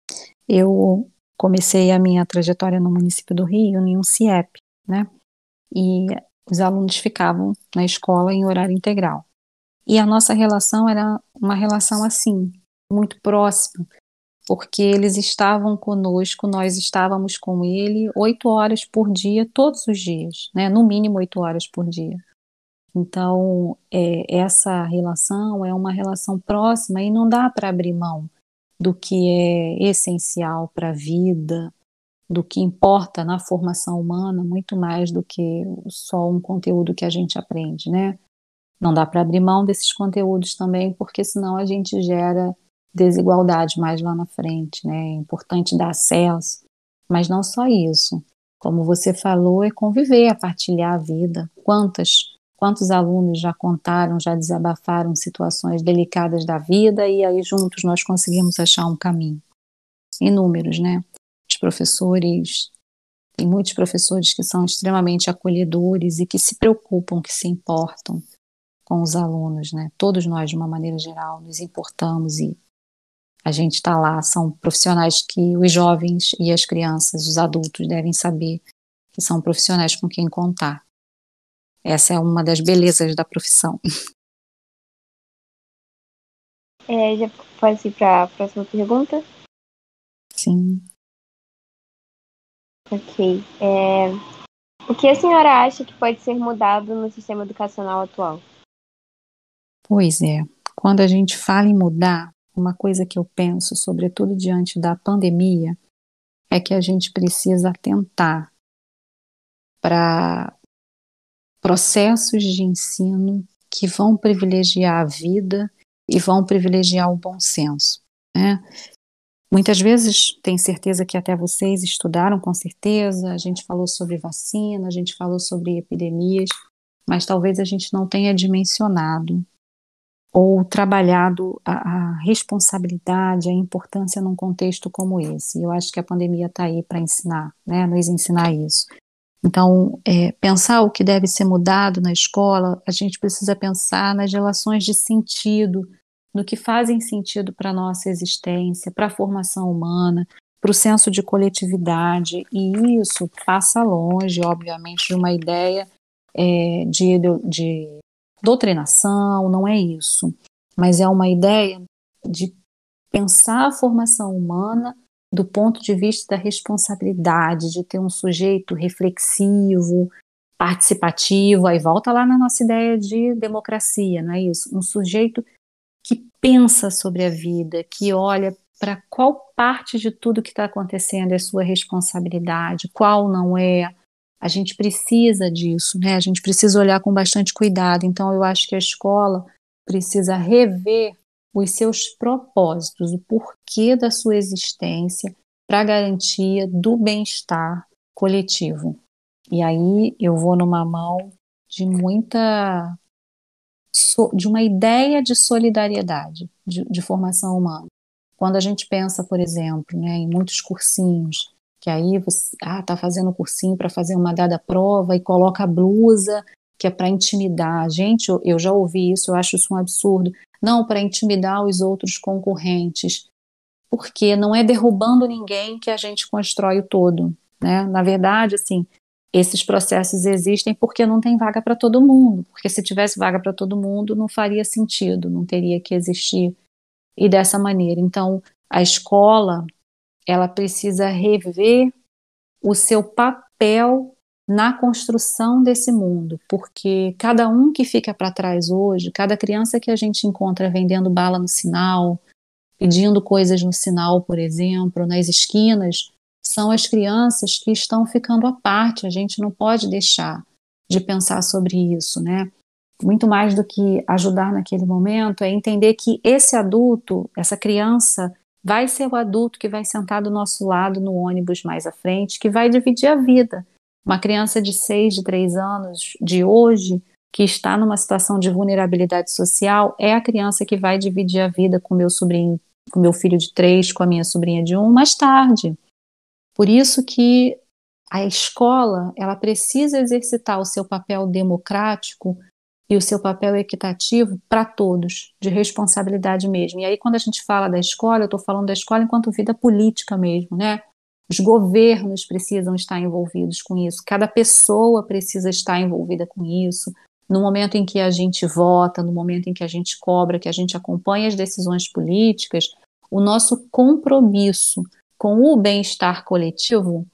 Speaker 4: Eu comecei a minha trajetória no município do Rio em um CIEP, né? E os alunos ficavam na escola em horário integral. E a nossa relação era uma relação assim, muito próxima, porque eles estavam conosco, nós estávamos com ele oito horas por dia, todos os dias, né? no mínimo oito horas por dia. Então, é, essa relação é uma relação próxima e não dá para abrir mão do que é essencial para a vida, do que importa na formação humana, muito mais do que só um conteúdo que a gente aprende, né? Não dá para abrir mão desses conteúdos também, porque senão a gente gera desigualdade mais lá na frente, né? É importante dar acesso, mas não só isso. Como você falou, é conviver, é partilhar a vida. Quantas, quantos alunos já contaram, já desabafaram situações delicadas da vida e aí juntos nós conseguimos achar um caminho. Inúmeros, né? Os professores, tem muitos professores que são extremamente acolhedores e que se preocupam, que se importam com os alunos, né? Todos nós, de uma maneira geral, nos importamos e a gente está lá, são profissionais que os jovens e as crianças, os adultos devem saber que são profissionais com quem contar. Essa é uma das belezas da profissão. (laughs)
Speaker 2: É, já pode ir para a próxima pergunta?
Speaker 4: Sim.
Speaker 2: Ok. É, o que a senhora acha que pode ser mudado no sistema educacional atual?
Speaker 4: Pois é. Quando a gente fala em mudar, uma coisa que eu penso, sobretudo diante da pandemia, é que a gente precisa atentar para processos de ensino que vão privilegiar a vida e vão privilegiar o bom senso. Né? Muitas vezes, tenho certeza que até vocês estudaram, com certeza, a gente falou sobre vacina, a gente falou sobre epidemias, mas talvez a gente não tenha dimensionado ou trabalhado a, a, responsabilidade, a importância num contexto como esse. Eu acho que a pandemia está aí para ensinar, né, nos ensinar isso. Então, é, pensar o que deve ser mudado na escola, a gente precisa pensar nas relações de sentido, no que fazem sentido para a nossa existência, para a formação humana, para o senso de coletividade, e isso passa longe, obviamente, de uma ideia é, de, de doutrinação, não é isso, mas é uma ideia de pensar a formação humana do ponto de vista da responsabilidade, de ter um sujeito reflexivo, participativo, aí volta lá na nossa ideia de democracia, não é isso? Um sujeito que pensa sobre a vida, que olha para qual parte de tudo que está acontecendo é sua responsabilidade, qual não é. A gente precisa disso, né? A gente precisa olhar com bastante cuidado. Então, eu acho que a escola precisa rever os seus propósitos, o porquê da sua existência para garantia do bem-estar coletivo. E aí eu vou numa mão de muita de uma ideia de solidariedade, de, de formação humana. Quando a gente pensa, por exemplo, né, em muitos cursinhos, que aí você ah, tá fazendo cursinho para fazer uma dada prova e coloca a blusa que é para intimidar. Gente, eu, eu já ouvi isso, eu acho isso um absurdo. Não, para intimidar os outros concorrentes. Porque não é derrubando ninguém que a gente constrói o todo. Né? Na verdade, assim, esses processos existem porque não tem vaga para todo mundo. Porque se tivesse vaga para todo mundo, não faria sentido, não teria que existir e dessa maneira. Então, a escola ela precisa rever o seu papel na construção desse mundo, porque cada um que fica para trás hoje, cada criança que a gente encontra vendendo bala no sinal, pedindo coisas no sinal, por exemplo, nas esquinas, são as crianças que estão ficando à parte. A gente não pode deixar de pensar sobre isso, né? muito mais do que ajudar naquele momento, é entender que esse adulto, essa criança, vai ser o adulto que vai sentar do nosso lado no ônibus mais à frente, que vai dividir a vida. Uma criança de 6, de 3 anos de hoje, que está numa situação de vulnerabilidade social, é a criança que vai dividir a vida com meu sobrinho, com meu filho de 3, com a minha sobrinha de 1, um, mais tarde. Por isso que a escola, ela precisa exercitar o seu papel democrático e o seu papel equitativo para todos, de responsabilidade mesmo. E aí, quando a gente fala da escola, eu estou falando da escola enquanto vida política mesmo, né? Os governos precisam estar envolvidos com isso, cada pessoa precisa estar envolvida com isso. No momento em que a gente vota, no momento em que a gente cobra, que a gente acompanha as decisões políticas, o nosso compromisso com o bem-estar coletivo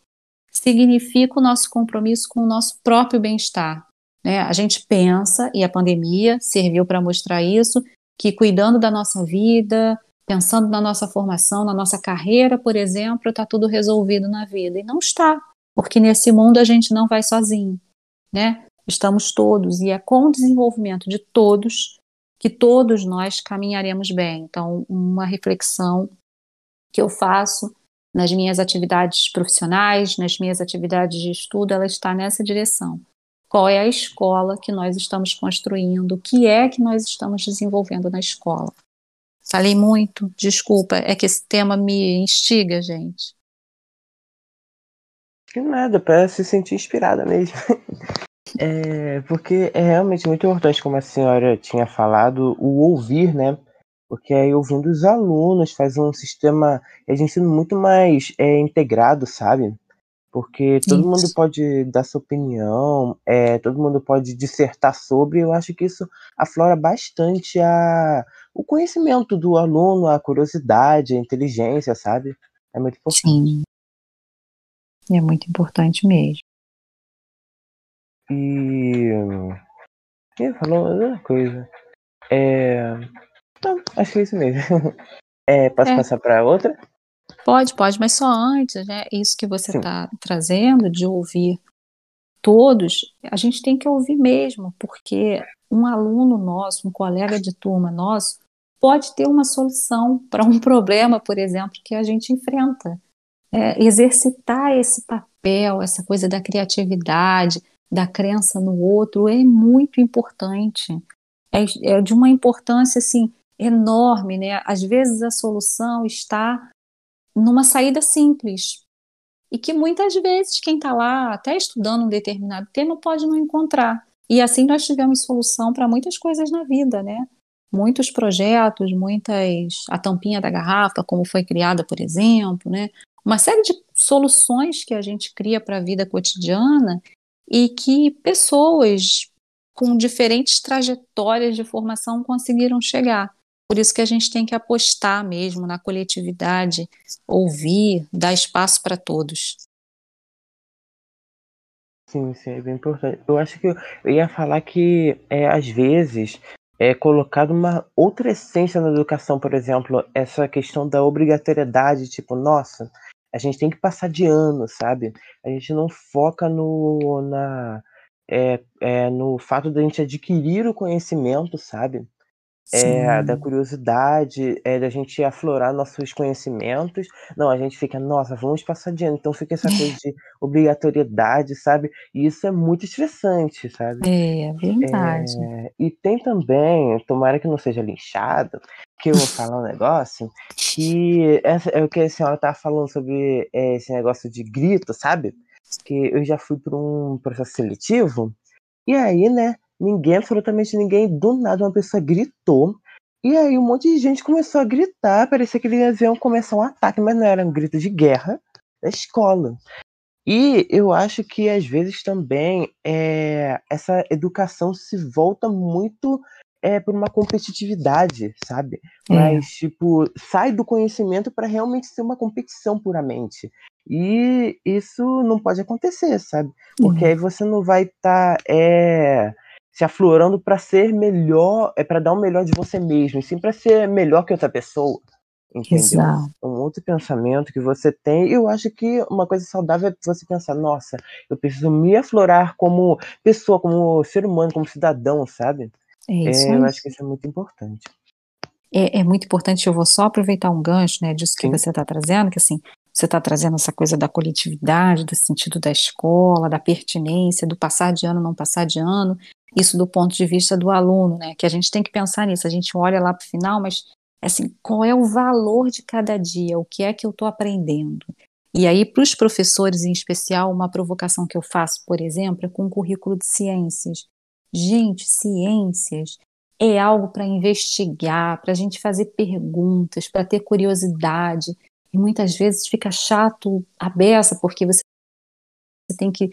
Speaker 4: significa o nosso compromisso com o nosso próprio bem-estar, né? A gente pensa, e a pandemia serviu para mostrar isso, que cuidando da nossa vida, pensando na nossa formação, na nossa carreira, por exemplo, está tudo resolvido na vida. E não está, porque nesse mundo a gente não vai sozinho. Né? Estamos todos, e é com o desenvolvimento de todos que todos nós caminharemos bem. Então, uma reflexão que eu faço nas minhas atividades profissionais, nas minhas atividades de estudo, ela está nessa direção qual é a escola que nós estamos construindo, o que é que nós estamos desenvolvendo na escola. Falei muito, desculpa, é que esse tema me instiga, gente.
Speaker 3: Que nada, para se sentir inspirada mesmo. (laughs) É, porque é realmente muito importante, como a senhora tinha falado, o ouvir, né? Porque aí ouvindo os alunos faz um sistema de ensino muito mais é, integrado, sabe? Porque todo isso. mundo pode dar sua opinião, é, todo mundo pode dissertar sobre. Eu acho que isso aflora bastante a, o conhecimento do aluno, a curiosidade, a inteligência, sabe? É muito importante. Sim.
Speaker 4: É muito importante mesmo.
Speaker 3: E. Ele falou outra coisa. É. Então, acho que é isso mesmo. (laughs) É, posso é. passar para outra?
Speaker 4: Pode, pode, mas só antes, né? Isso que você está trazendo de ouvir todos, a gente tem que ouvir mesmo, porque um aluno nosso, um colega de turma nosso, pode ter uma solução para um (laughs) problema, por exemplo, que a gente enfrenta. É, exercitar esse papel, essa coisa da criatividade, da crença no outro, é muito importante. é, é de uma importância assim enorme, né? Às vezes a solução está numa saída simples e que muitas vezes quem está lá até estudando um determinado tema pode não encontrar. E assim nós tivemos solução para muitas coisas na vida, né? Muitos projetos, muitas a tampinha da garrafa, como foi criada, por exemplo, né? Uma série de soluções que a gente cria para a vida cotidiana e que pessoas com diferentes trajetórias de formação conseguiram chegar. Por isso que a gente tem que apostar mesmo na coletividade, ouvir, dar espaço para todos.
Speaker 3: Sim, sim, é bem importante. Eu acho que eu, ia falar que, é, às vezes, é colocado uma outra essência na educação, por exemplo, essa questão da obrigatoriedade, tipo, nossa, a gente tem que passar de ano, sabe? A gente não foca no, na, é, é, no fato da gente adquirir o conhecimento, sabe? É, da curiosidade, é, da gente aflorar nossos conhecimentos. Não, a gente fica, nossa, vamos passar ano. Então fica essa coisa de obrigatoriedade, sabe? E isso é muito estressante, sabe?
Speaker 4: É, verdade.
Speaker 3: É, e tem também, tomara que não seja linchado, que eu vou falar um negócio, que essa, é o que a senhora tá falando sobre é, esse negócio de grito, sabe? Que eu já fui para um processo seletivo, e aí, né, Ninguém, absolutamente ninguém, do nada uma pessoa gritou. E aí um monte de gente começou a gritar, parecia que eles iam começar um ataque, mas não era um grito de guerra da escola. E eu acho que às vezes também é, essa educação se volta muito é, por uma competitividade, sabe? É. Mas, tipo, sai do conhecimento para realmente ser uma competição puramente. E isso não pode acontecer, sabe? Porque uhum. aí você não vai estar. Tá, é, se aflorando para ser melhor, é para dar o melhor de você mesmo, e sim para ser melhor que outra pessoa. Entendeu? Exato. Um outro pensamento que você tem, eu acho que uma coisa saudável é você pensar, nossa, eu preciso me aflorar como pessoa, como ser humano, como cidadão, sabe? É isso é, eu acho que isso é muito importante.
Speaker 4: É, é, muito importante, eu vou só aproveitar um gancho, né, disso que Sim. você está trazendo, que assim, você está trazendo essa coisa da coletividade, do sentido da escola, da pertinência, do passar de ano, não passar de ano, isso do ponto de vista do aluno, né? Que a gente tem que pensar nisso. A gente olha lá para o final, mas assim, qual é o valor de cada dia? O que é que eu estou aprendendo? E aí, para os professores em especial, uma provocação que eu faço, por exemplo, é com o currículo de ciências. Gente, ciências é algo para investigar, para a gente fazer perguntas, para ter curiosidade. E muitas vezes fica chato a beça, porque você tem que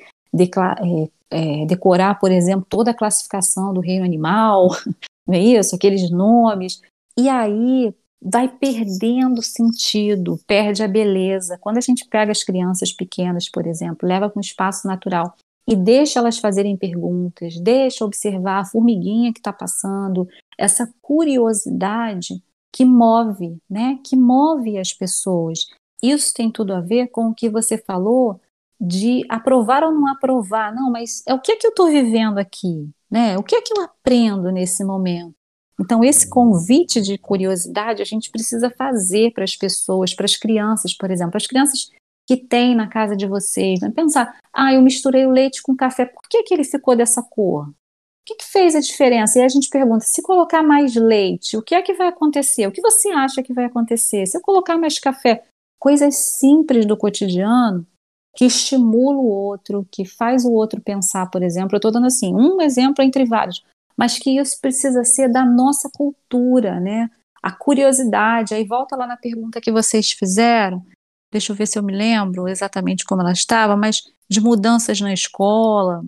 Speaker 4: é, é, decorar, por exemplo, toda a classificação do reino animal, (laughs) não é isso? Aqueles nomes. E aí vai perdendo sentido, perde a beleza. Quando a gente pega as crianças pequenas, por exemplo, leva para um espaço natural e deixa elas fazerem perguntas, deixa observar a formiguinha que está passando, essa curiosidade que move, né? Que move as pessoas. Isso tem tudo a ver com o que você falou de aprovar ou não aprovar. Não, mas é o que é que eu estou vivendo aqui, né? O que é que eu aprendo nesse momento? Então, esse convite de curiosidade a gente precisa fazer para as pessoas, para as crianças, por exemplo, as crianças que tem na casa de vocês, né? pensar, ah, eu misturei o leite com café, por que, que ele ficou dessa cor? O que, que fez a diferença? E a gente pergunta, se colocar mais leite, o que é que vai acontecer? O que você acha que vai acontecer? Se eu colocar mais café, coisas simples do cotidiano que estimula o outro, que faz o outro pensar, por exemplo. Eu estou dando assim um exemplo entre vários, mas que isso precisa ser da nossa cultura, né? A curiosidade. Aí volta lá na pergunta que vocês fizeram. Deixa eu ver se eu me lembro exatamente como ela estava, mas de mudanças na escola,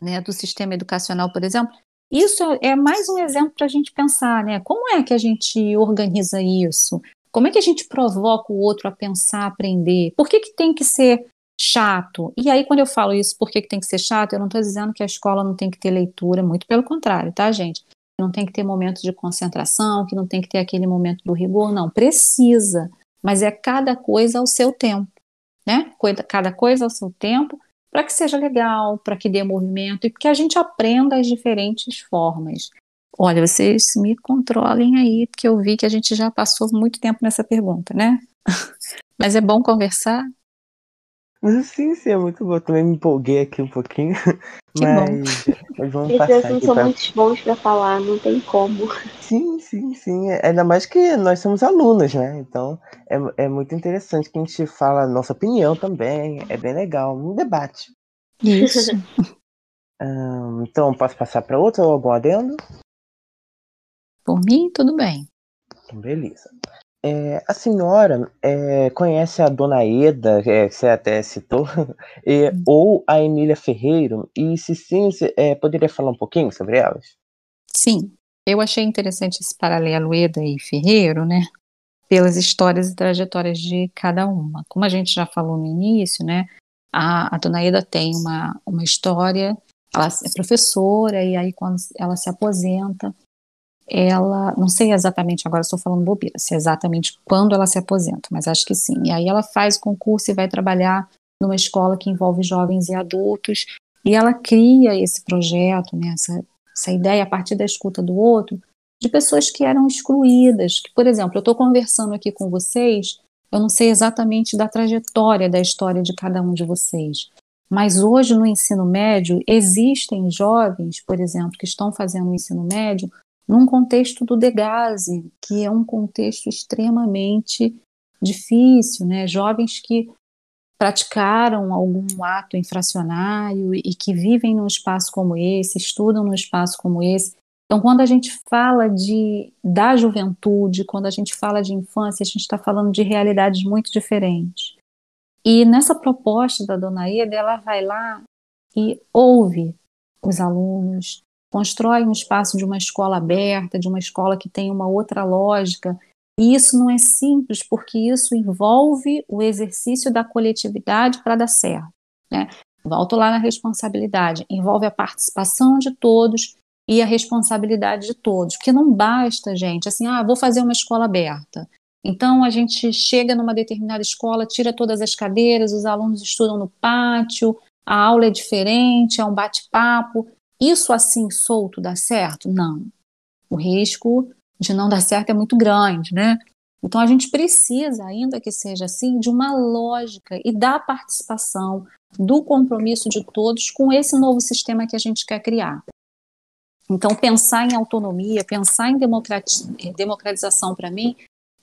Speaker 4: né, do sistema educacional, por exemplo. Isso é mais um exemplo para a gente pensar, né? Como é que a gente organiza isso? Como é que a gente provoca o outro a pensar, aprender? Por que, que tem que ser chato. E aí, quando eu falo isso, por que, que tem que ser chato? Eu não estou dizendo que a escola não tem que ter leitura, muito pelo contrário, tá, gente? Não tem que ter momento de concentração, que não tem que ter aquele momento do rigor, não. Precisa, mas é cada coisa ao seu tempo, né? Cada coisa ao seu tempo, para que seja legal, para que dê movimento e que a gente aprenda as diferentes formas. Olha, vocês me controlem aí, porque eu vi que a gente já passou muito tempo nessa pergunta, né? (laughs) Mas é bom conversar,
Speaker 3: Sim, sim, é muito bom. Também me empolguei aqui um pouquinho. (laughs)
Speaker 4: Que
Speaker 3: mas, mas vamos
Speaker 2: Esses
Speaker 3: passar
Speaker 2: assuntos
Speaker 3: aqui
Speaker 2: são
Speaker 3: pra...
Speaker 2: muito bons pra falar, não tem como.
Speaker 3: Sim, sim, sim. Ainda mais que nós somos alunos, né? Então é, é muito interessante que a gente fala a nossa opinião também. É bem legal. Um debate.
Speaker 4: Isso. (laughs)
Speaker 3: Ahn, então, posso passar para outro ou algum adendo?
Speaker 4: Por mim, tudo bem.
Speaker 3: Então, beleza. É, a senhora é, conhece a Dona Eda, é, que você até citou, (laughs) e-
Speaker 4: Hum.
Speaker 3: ou a Emília Ferreiro? E se sim, você é, poderia falar um pouquinho sobre elas?
Speaker 4: Sim, eu achei interessante esse paralelo Eda e Ferreiro, né? Pelas histórias e trajetórias de cada uma. Como a gente já falou no início, né? A, a Dona Eda tem uma, uma história, ela é professora, e aí quando ela se aposenta, ela, não sei exatamente, agora estou falando bobeira, se é exatamente quando ela se aposenta, mas acho que sim. E aí ela faz o concurso e vai trabalhar numa escola que envolve jovens e adultos, e ela cria esse projeto, né, essa, essa ideia a partir da escuta do outro, de pessoas que eram excluídas, que, por exemplo, eu estou conversando aqui com vocês, eu não sei exatamente da trajetória da história de cada um de vocês, mas hoje no ensino médio existem jovens, por exemplo, que estão fazendo o ensino médio num contexto do degase, que é um contexto extremamente difícil, né? Jovens que praticaram algum ato infracionário e que vivem num espaço como esse, estudam num espaço como esse. Então, quando a gente fala de da juventude, quando a gente fala de infância, a gente está falando de realidades muito diferentes. E nessa proposta da Dona Eda, ela vai lá e ouve os alunos, constrói um espaço de uma escola aberta, de uma escola que tem uma outra lógica. E isso não é simples, porque isso envolve o exercício da coletividade para dar certo. Né? Volto lá na responsabilidade, envolve a participação de todos e a responsabilidade de todos, porque não basta, gente, assim, ah, vou fazer uma escola aberta. Então a gente chega numa determinada escola, tira todas as cadeiras, os alunos estudam no pátio, a aula é diferente, é um bate-papo. Isso assim solto dá certo? Não. O risco de não dar certo é muito grande, né? Então a gente precisa, ainda que seja assim, de uma lógica e da participação, do compromisso de todos com esse novo sistema que a gente quer criar. Então pensar em autonomia, pensar em democratização para mim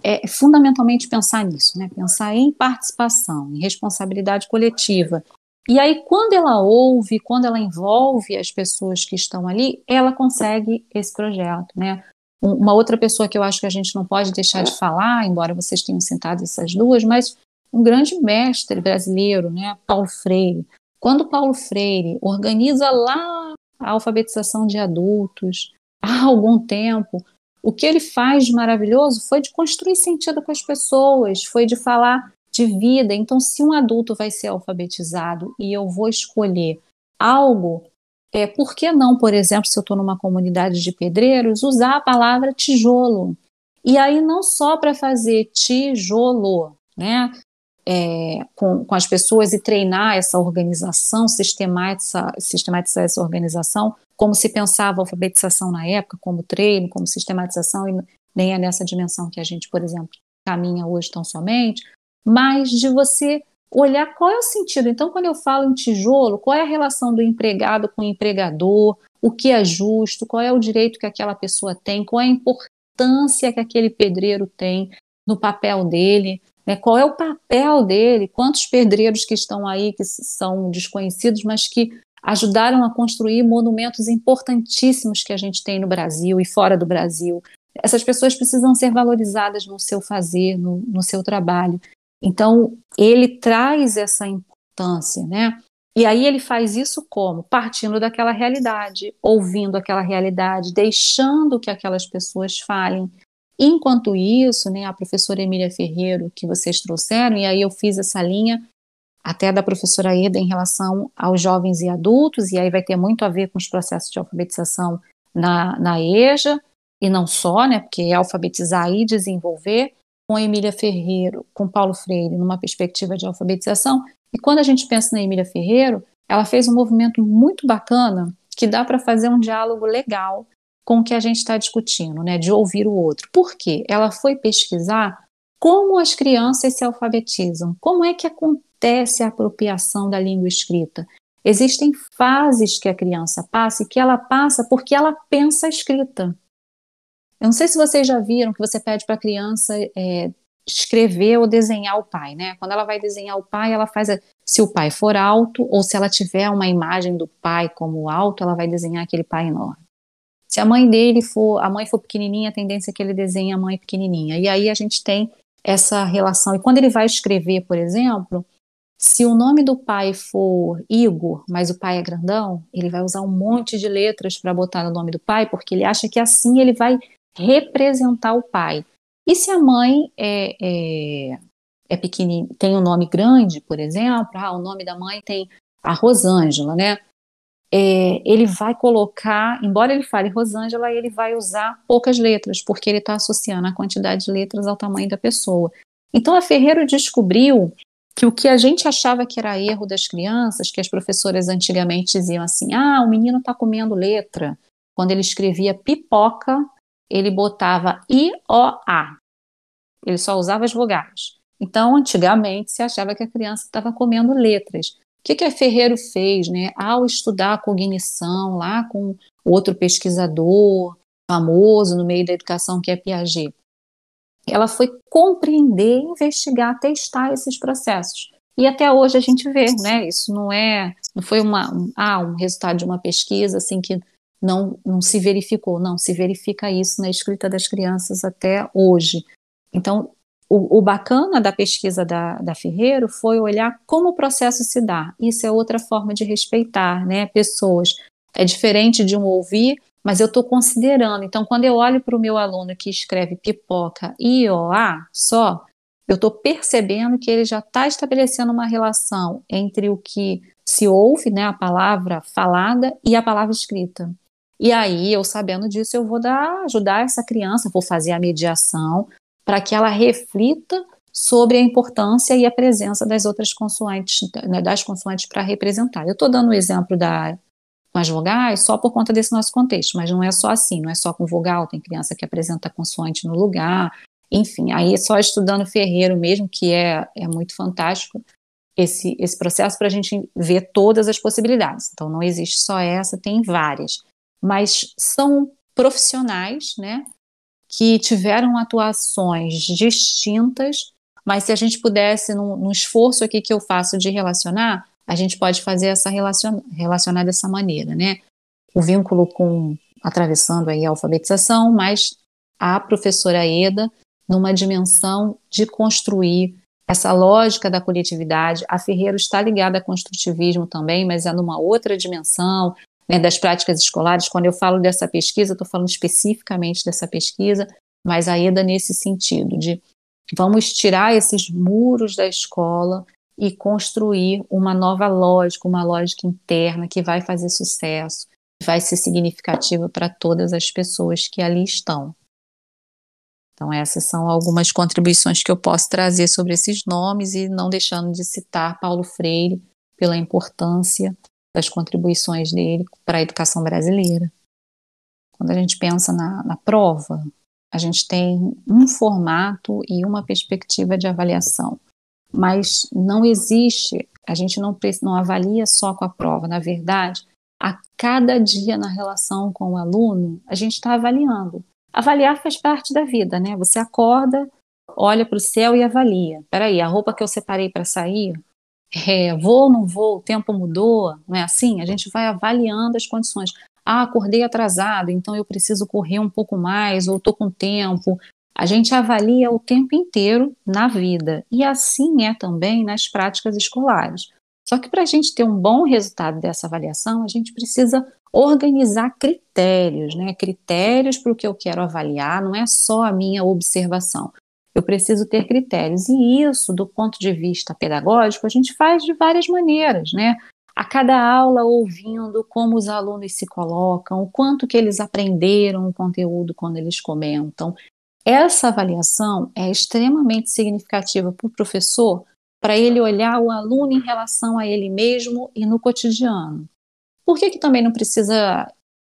Speaker 4: é fundamentalmente pensar nisso, né? Pensar em participação, em responsabilidade coletiva. E aí, quando ela ouve, quando ela envolve as pessoas que estão ali, ela consegue esse projeto, né? Uma outra pessoa que eu acho que a gente não pode deixar de falar, embora vocês tenham citado essas duas, mas um grande mestre brasileiro, né? Paulo Freire. Quando Paulo Freire organiza lá a alfabetização de adultos, há algum tempo, o que ele faz de maravilhoso foi de construir sentido com as pessoas, foi de falar de vida. Então, se um adulto vai ser alfabetizado e eu vou escolher algo, é, por que não, por exemplo, se eu estou numa comunidade de pedreiros, usar a palavra tijolo? E aí, não só para fazer tijolo, né? É, com, com, as pessoas e treinar essa organização, sistematizar, sistematizar essa organização, como se pensava a alfabetização na época, como treino, como sistematização, e nem é nessa dimensão que a gente, por exemplo, caminha hoje tão somente, mas de você olhar qual é o sentido. Então, quando eu falo em tijolo, qual é a relação do empregado com o empregador, o que é justo, qual é o direito que aquela pessoa tem, qual é a importância que aquele pedreiro tem no papel dele, né? qual é o papel dele, quantos pedreiros que estão aí que são desconhecidos, mas que ajudaram a construir monumentos importantíssimos que a gente tem no Brasil e fora do Brasil. Essas pessoas precisam ser valorizadas no seu fazer, no, no seu trabalho. Então, ele traz essa importância, né? E aí ele faz isso como? Partindo daquela realidade, ouvindo aquela realidade, deixando que aquelas pessoas falem. Enquanto isso, né, a professora Emília Ferreiro, que vocês trouxeram, e aí eu fiz essa linha até da professora Eda em relação aos jovens e adultos, e aí vai ter muito a ver com os processos de alfabetização na, na EJA, e não só, né, porque é alfabetizar e desenvolver, com Emília Ferreiro, com Paulo Freire, numa perspectiva de alfabetização. E quando a gente pensa na Emília Ferreiro, ela fez um movimento muito bacana que dá para fazer um diálogo legal com o que a gente está discutindo, né, de ouvir o outro. Por quê? Ela foi pesquisar como as crianças se alfabetizam, como é que acontece acontece a apropriação da língua escrita. Existem fases que a criança passa e que ela passa porque ela pensa a escrita. Eu não sei se vocês já viram que você pede para a criança é, escrever ou desenhar o pai, né? Quando ela vai desenhar o pai, ela faz a, se o pai for alto ou se ela tiver uma imagem do pai como alto, ela vai desenhar aquele pai enorme. Se a mãe dele for, a mãe for pequenininha, a tendência é que ele desenhe a mãe pequenininha. E aí a gente tem essa relação. E quando ele vai escrever, por exemplo, se o nome do pai for Igor, mas o pai é grandão, ele vai usar um monte de letras para botar no nome do pai, porque ele acha que assim ele vai representar o pai. E se a mãe é, é, é pequenininha, tem um nome grande, por exemplo, ah, o nome da mãe tem a Rosângela, né? É, ele vai colocar, embora ele fale Rosângela, ele vai usar poucas letras, porque ele está associando a quantidade de letras ao tamanho da pessoa. Então a Ferreiro descobriu que o que a gente achava que era erro das crianças, que as professoras antigamente diziam assim: ah, o menino está comendo letra. Quando ele escrevia pipoca, ele botava I-O-A. Ele só usava as vogais. Então, antigamente, se achava que a criança estava comendo letras. O que, que a Ferreiro fez, né? Ao estudar a cognição lá com outro pesquisador famoso no meio da educação, que é Piaget, ela foi compreender, investigar, testar esses processos. E até hoje a gente vê, né? Isso não é, não foi uma, um, ah, um resultado de uma pesquisa assim que não, não se verificou, não, se verifica isso na escrita das crianças até hoje. Então, o, o bacana da pesquisa da, da Ferreiro foi olhar como o processo se dá. Isso é outra forma de respeitar, né? Pessoas. É diferente de um ouvir mas eu estou considerando. Então, quando eu olho para o meu aluno que escreve pipoca IOA só, eu estou percebendo que ele já está estabelecendo uma relação entre o que se ouve, né, a palavra falada, e a palavra escrita. E aí, eu sabendo disso, eu vou dar, ajudar essa criança, vou fazer a mediação para que ela reflita sobre a importância e a presença das outras consoantes, né, das consoantes para representar. Eu estou dando o exemplo da com as vogais só por conta desse nosso contexto, mas não é só assim, não é só com vogal, tem criança que apresenta consoante no lugar, enfim, aí é só estudando Ferreiro mesmo, que é, é muito fantástico esse, esse processo para a gente ver todas as possibilidades. Então, não existe só essa, tem várias. Mas são profissionais, né, que tiveram atuações distintas, mas se a gente pudesse, num, num esforço aqui que eu faço de relacionar, a gente pode fazer essa relacion, relacionar dessa maneira, né? O vínculo com atravessando aí a alfabetização, mas a professora Eda numa dimensão de construir essa lógica da coletividade. A Ferreiro está ligada a construtivismo também, mas é numa outra dimensão, né, das práticas escolares. Quando eu falo dessa pesquisa, estou falando especificamente dessa pesquisa, mas a EDA nesse sentido, de vamos tirar esses muros da escola e construir uma nova lógica, uma lógica interna que vai fazer sucesso, vai ser significativa para todas as pessoas que ali estão. Então, essas são algumas contribuições que eu posso trazer sobre esses nomes e não deixando de citar Paulo Freire pela importância das contribuições dele para a educação brasileira. Quando a gente pensa na, na prova, a gente tem um formato e uma perspectiva de avaliação mas não existe, a gente não, não avalia só com a prova, na verdade, a cada dia na relação com o aluno, a gente está avaliando. Avaliar faz parte da vida, né? Você acorda, olha para o céu e avalia. Peraí, a roupa que eu separei para sair, é, vou ou não vou, o tempo mudou, não é assim? A gente vai avaliando as condições. Ah, acordei atrasado, então eu preciso correr um pouco mais, ou estou com tempo, a gente avalia o tempo inteiro na vida e assim é também nas práticas escolares. Só que para a gente ter um bom resultado dessa avaliação, a gente precisa organizar critérios, né? Critérios para o que eu quero avaliar, não é só a minha observação. Eu preciso ter critérios. E isso, do ponto de vista pedagógico, a gente faz de várias maneiras, né? A cada aula ouvindo como os alunos se colocam, o quanto que eles aprenderam o conteúdo quando eles comentam, essa avaliação é extremamente significativa para o professor, para ele olhar o aluno em relação a ele mesmo e no cotidiano. Por que, que também não precisa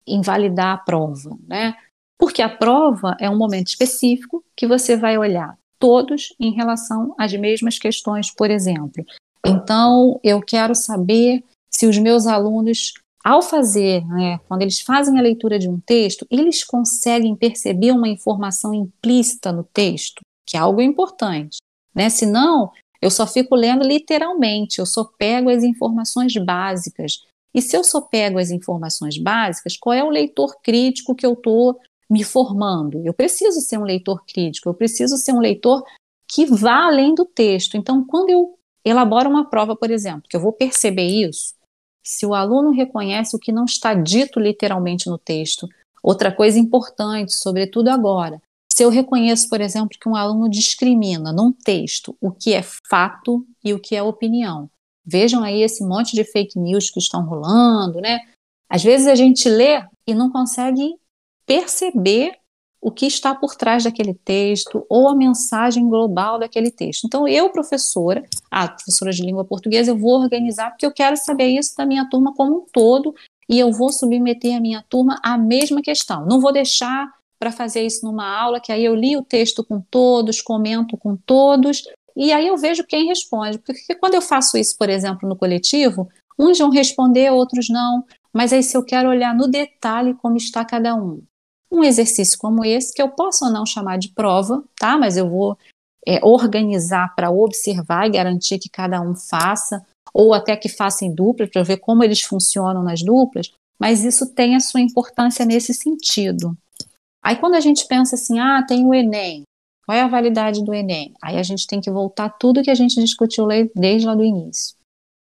Speaker 4: invalidar a prova? Né? Porque a prova é um momento específico que você vai olhar todos em relação às mesmas questões, por exemplo. Então, eu quero saber se os meus alunos, ao fazer, né, quando eles fazem a leitura de um texto, eles conseguem perceber uma informação implícita no texto, que é algo importante. Né? Senão, eu só fico lendo literalmente, eu só pego as informações básicas. E se eu só pego as informações básicas, qual é o leitor crítico que eu estou me formando? Eu preciso ser um leitor crítico, eu preciso ser um leitor que vá além do texto. Então, quando eu elaboro uma prova, por exemplo, que eu vou perceber isso, se o aluno reconhece o que não está dito literalmente no texto, outra coisa importante, sobretudo agora, se eu reconheço, por exemplo, que um aluno discrimina num texto o que é fato e o que é opinião. Vejam aí esse monte de fake news que estão rolando, né? Às vezes a gente lê e não consegue perceber o que está por trás daquele texto ou a mensagem global daquele texto. Então, eu, professora, a professora de língua portuguesa, eu vou organizar porque eu quero saber isso da minha turma como um todo e eu vou submeter a minha turma à mesma questão. Não vou deixar para fazer isso numa aula, que aí eu li o texto com todos, comento com todos, e aí eu vejo quem responde. Porque quando eu faço isso, por exemplo, no coletivo, uns vão responder, outros não, mas aí se eu quero olhar no detalhe como está cada um. Um exercício como esse, que eu posso ou não chamar de prova, tá? Mas eu vou é, organizar para observar e garantir que cada um faça, ou até que faça em dupla, para ver como eles funcionam nas duplas, mas isso tem a sua importância nesse sentido. Aí quando a gente pensa assim, ah, tem o Enem, qual é a validade do Enem? Aí a gente tem que voltar tudo que a gente discutiu desde lá do início.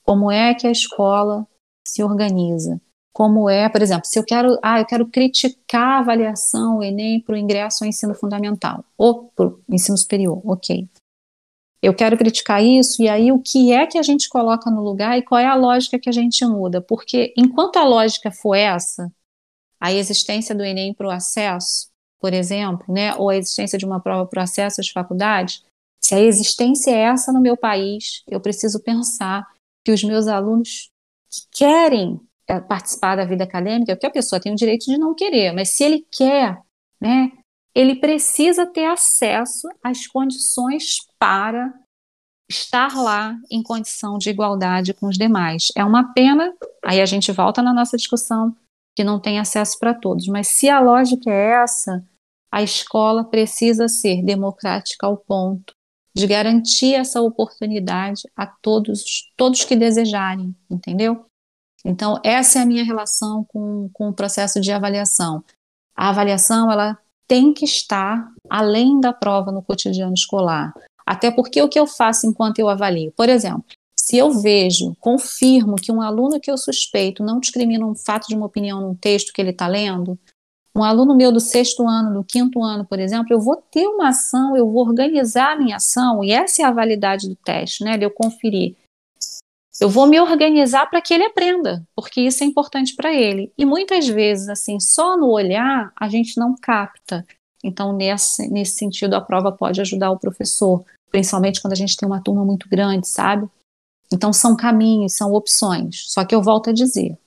Speaker 4: Como é que a escola se organiza? Como é, por exemplo, se eu quero, ah, eu quero criticar a avaliação, o Enem, para o ingresso ao ensino fundamental ou para o ensino superior, ok. Eu quero criticar isso, e aí o que é que a gente coloca no lugar e qual é a lógica que a gente muda? Porque enquanto a lógica for essa, a existência do Enem para o acesso, por exemplo, né, ou a existência de uma prova para acesso às faculdades, se a existência é essa no meu país, eu preciso pensar que os meus alunos que querem participar da vida acadêmica, porque a pessoa tem o direito de não querer, mas se ele quer, né, ele precisa ter acesso às condições para estar lá em condição de igualdade com os demais. É uma pena, aí a gente volta na nossa discussão, que não tem acesso para todos, mas se a lógica é essa, a escola precisa ser democrática ao ponto de garantir essa oportunidade a todos, todos que desejarem, entendeu? Então, essa é a minha relação com, com o processo de avaliação. A avaliação, ela tem que estar além da prova no cotidiano escolar. Até porque o que eu faço enquanto eu avalio? Por exemplo, se eu vejo, confirmo que um aluno que eu suspeito não discrimina um fato de uma opinião num texto que ele está lendo, um aluno meu do sexto ano, do quinto ano, por exemplo, eu vou ter uma ação, eu vou organizar a minha ação, e essa é a validade do teste, né? De eu conferir. Eu vou me organizar para que ele aprenda, porque isso é importante para ele. E muitas vezes, assim, só no olhar a gente não capta. Então, nesse, nesse sentido, a prova pode ajudar o professor, principalmente quando a gente tem uma turma muito grande, sabe? Então, são caminhos, são opções. Só que eu volto a dizer: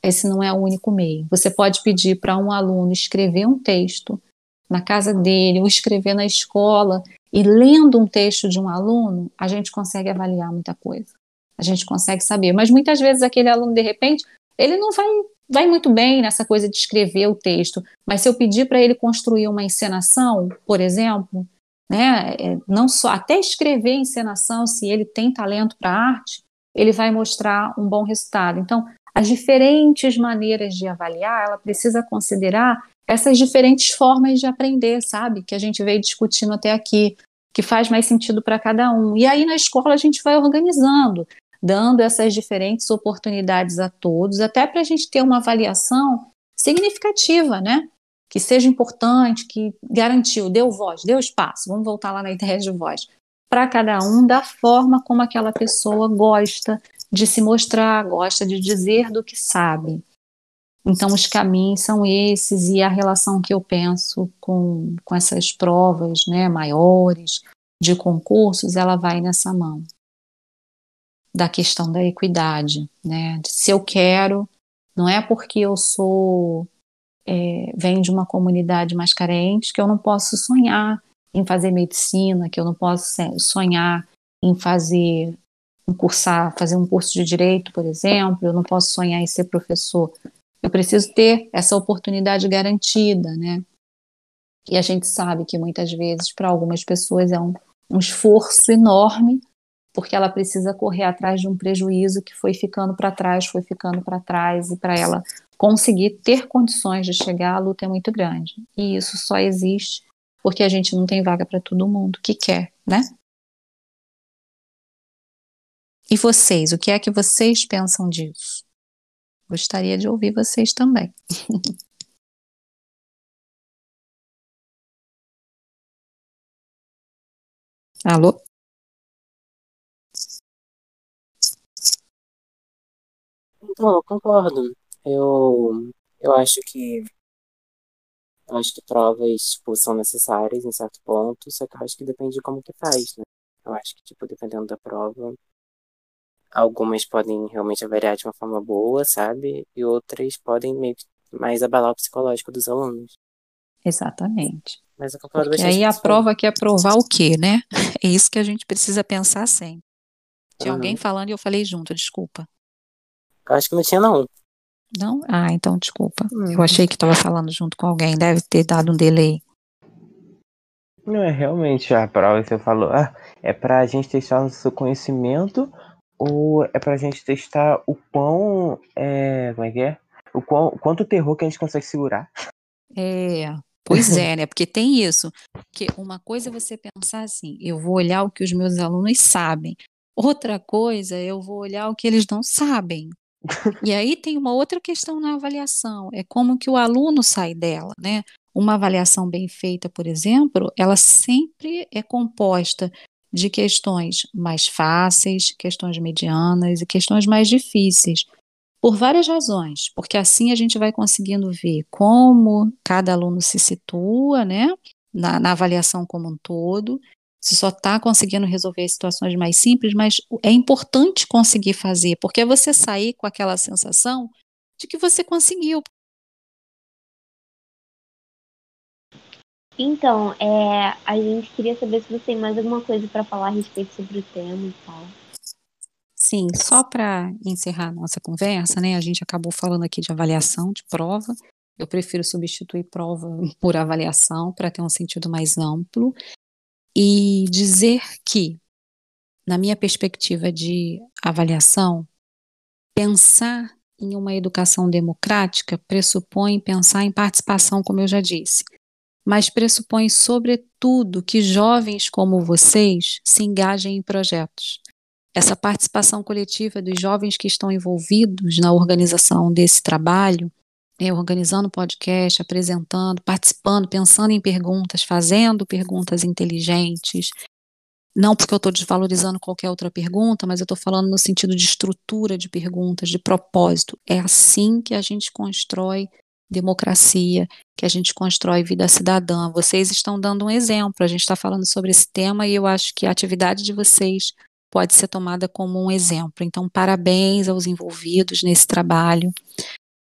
Speaker 4: esse não é o único meio. Você pode pedir para um aluno escrever um texto na casa dele, ou escrever na escola, e lendo um texto de um aluno, a gente consegue avaliar muita coisa. A gente consegue saber. Mas muitas vezes aquele aluno, de repente, ele não vai, vai muito bem nessa coisa de escrever o texto. Mas se eu pedir para ele construir uma encenação, por exemplo, né, é, não só até escrever encenação, se ele tem talento para arte, ele vai mostrar um bom resultado. Então, as diferentes maneiras de avaliar, ela precisa considerar essas diferentes formas de aprender, sabe? Que a gente veio discutindo até aqui, que faz mais sentido para cada um. E aí na escola a gente vai organizando, dando essas diferentes oportunidades a todos, até para a gente ter uma avaliação significativa, né? Que seja importante, que garantiu, deu voz, deu espaço. Vamos voltar lá na ideia de voz. Para cada um, da forma como aquela pessoa gosta, de se mostrar, gosta de dizer do que sabe. Então, os caminhos são esses, e a relação que eu penso com, com essas provas né, maiores de concursos, ela vai nessa mão da questão da equidade. Né? Se eu quero, não é porque eu sou, é, de uma comunidade mais carente, que eu não posso sonhar em fazer medicina, que eu não posso sonhar em fazer cursar, fazer um curso de direito, por exemplo, eu não posso sonhar em ser professor. Eu preciso ter essa oportunidade garantida, né? E a gente sabe que muitas vezes, para algumas pessoas, é um, um esforço enorme, porque ela precisa correr atrás de um prejuízo que foi ficando para trás, foi ficando para trás, e para ela conseguir ter condições de chegar, a luta é muito grande. E isso só existe porque a gente não tem vaga para todo mundo que quer, né? E vocês, o que é que vocês pensam disso? Gostaria de ouvir vocês também. (laughs) Alô?
Speaker 1: Então, eu concordo. Eu, eu acho que eu acho que provas tipo, são necessárias em certo ponto, só que eu acho que depende de como que faz, né? Eu acho que, tipo, dependendo da prova, algumas podem realmente avaliar de uma forma boa, sabe? E outras podem meio que mais abalar o psicológico dos alunos.
Speaker 4: Exatamente.
Speaker 1: Mas eu concordo
Speaker 4: Porque aí a
Speaker 1: com
Speaker 4: prova quer provar o quê, né? (laughs) É isso que a gente precisa pensar sempre. Tinha
Speaker 1: Uhum.
Speaker 4: alguém falando e eu falei junto, desculpa.
Speaker 1: Eu acho que não tinha, não.
Speaker 4: Não? Ah, então desculpa.
Speaker 3: Hum.
Speaker 4: Eu achei que estava falando junto com alguém, deve ter dado um delay.
Speaker 3: Não é realmente a prova que você falou. Ah, é pra gente testar o seu conhecimento ou é pra gente testar o quão. É, como é que é? O quão, quanto terror que a gente consegue segurar.
Speaker 4: É, pois é, né? Porque tem isso. Porque uma coisa é você pensar assim, eu vou olhar o que os meus alunos sabem. Outra coisa, eu vou olhar o que eles não sabem. E aí tem uma outra questão na avaliação, é como que o aluno sai dela, né? Uma avaliação bem feita, por exemplo, ela sempre é composta de questões mais fáceis, questões medianas e questões mais difíceis. Por várias razões, porque assim a gente vai conseguindo ver como cada aluno se situa, né, na, na avaliação como um todo, se só está conseguindo resolver situações mais simples, mas é importante conseguir fazer, porque é você sair com aquela sensação de que você conseguiu.
Speaker 2: Então, é, a gente queria saber se você tem mais alguma coisa para falar a respeito sobre o tema e tal.
Speaker 4: Sim, só para encerrar a nossa conversa, né? A gente acabou falando aqui de avaliação, de prova. Eu prefiro substituir prova por avaliação para ter um sentido mais amplo e dizer que, na minha perspectiva de avaliação, pensar em uma educação democrática pressupõe pensar em participação, como eu já disse, mas pressupõe, sobretudo, que jovens como vocês se engajem em projetos. Essa participação coletiva dos jovens que estão envolvidos na organização desse trabalho, né, organizando podcast, apresentando, participando, pensando em perguntas, fazendo perguntas inteligentes. Não porque eu estou desvalorizando qualquer outra pergunta, mas eu estou falando no sentido de estrutura de perguntas, de propósito. É assim que a gente constrói democracia, que a gente constrói vida cidadã. Vocês estão dando um exemplo, a gente está falando sobre esse tema e eu acho que a atividade de vocês pode ser tomada como um exemplo. Então, parabéns aos envolvidos nesse trabalho.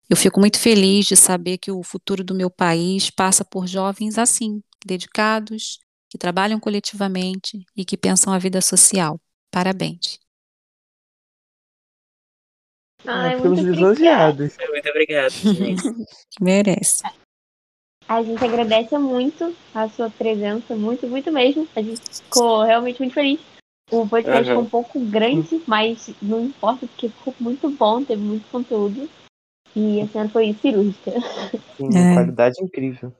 Speaker 4: Eu fico muito feliz de saber que o futuro do meu país passa por jovens assim, dedicados, que trabalham coletivamente e que pensam a vida social. Parabéns.
Speaker 2: Ai,
Speaker 3: ficamos
Speaker 2: muito obrigada.
Speaker 3: lisonjeados. (laughs)
Speaker 1: Muito obrigado, gente.
Speaker 4: Merece.
Speaker 2: A gente agradece muito a sua presença, muito, muito mesmo. A gente ficou realmente muito feliz. O podcast
Speaker 1: Aham.
Speaker 2: ficou um pouco grande, mas não importa, porque ficou muito bom, teve muito conteúdo. E a senhora foi cirúrgica.
Speaker 3: Sim,
Speaker 4: É.
Speaker 3: qualidade incrível.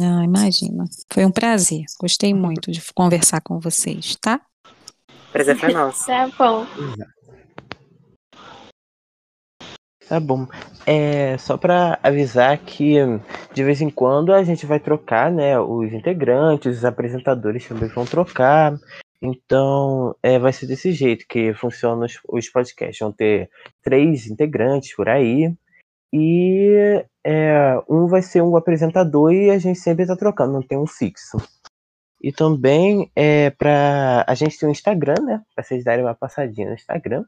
Speaker 4: Ah, imagina. Foi um prazer. Gostei muito de conversar com vocês, tá?
Speaker 1: Prazer foi nosso. (laughs)
Speaker 2: Tá bom.
Speaker 3: Tá bom. É só pra avisar que de vez em quando a gente vai trocar, né? Os integrantes, os apresentadores também vão trocar. Então, é, vai ser desse jeito que funcionam os, os podcasts. Vão ter três integrantes por aí. E é, um vai ser um apresentador e a gente sempre tá trocando, não tem um fixo. E também é para a gente tem um Instagram, né? Pra vocês darem uma passadinha no Instagram,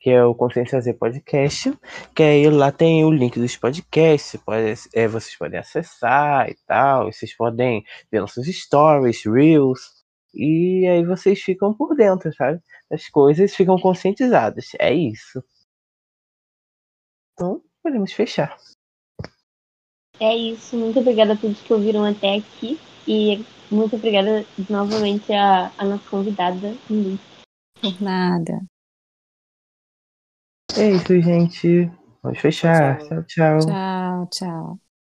Speaker 3: que é o Consciência Z Podcast. Que aí lá tem o link dos podcasts, pode, é, vocês podem acessar e tal. Vocês podem ver nossos stories, reels. E aí vocês ficam por dentro, sabe? As coisas ficam conscientizadas. É isso. Então, podemos fechar.
Speaker 2: É isso. Muito obrigada a todos que ouviram até aqui. E muito obrigada novamente à, à nossa convidada.
Speaker 4: Por nada.
Speaker 3: É isso, gente. Vamos fechar.
Speaker 1: Tchau.
Speaker 3: tchau. tchau.
Speaker 4: Tchau, tchau.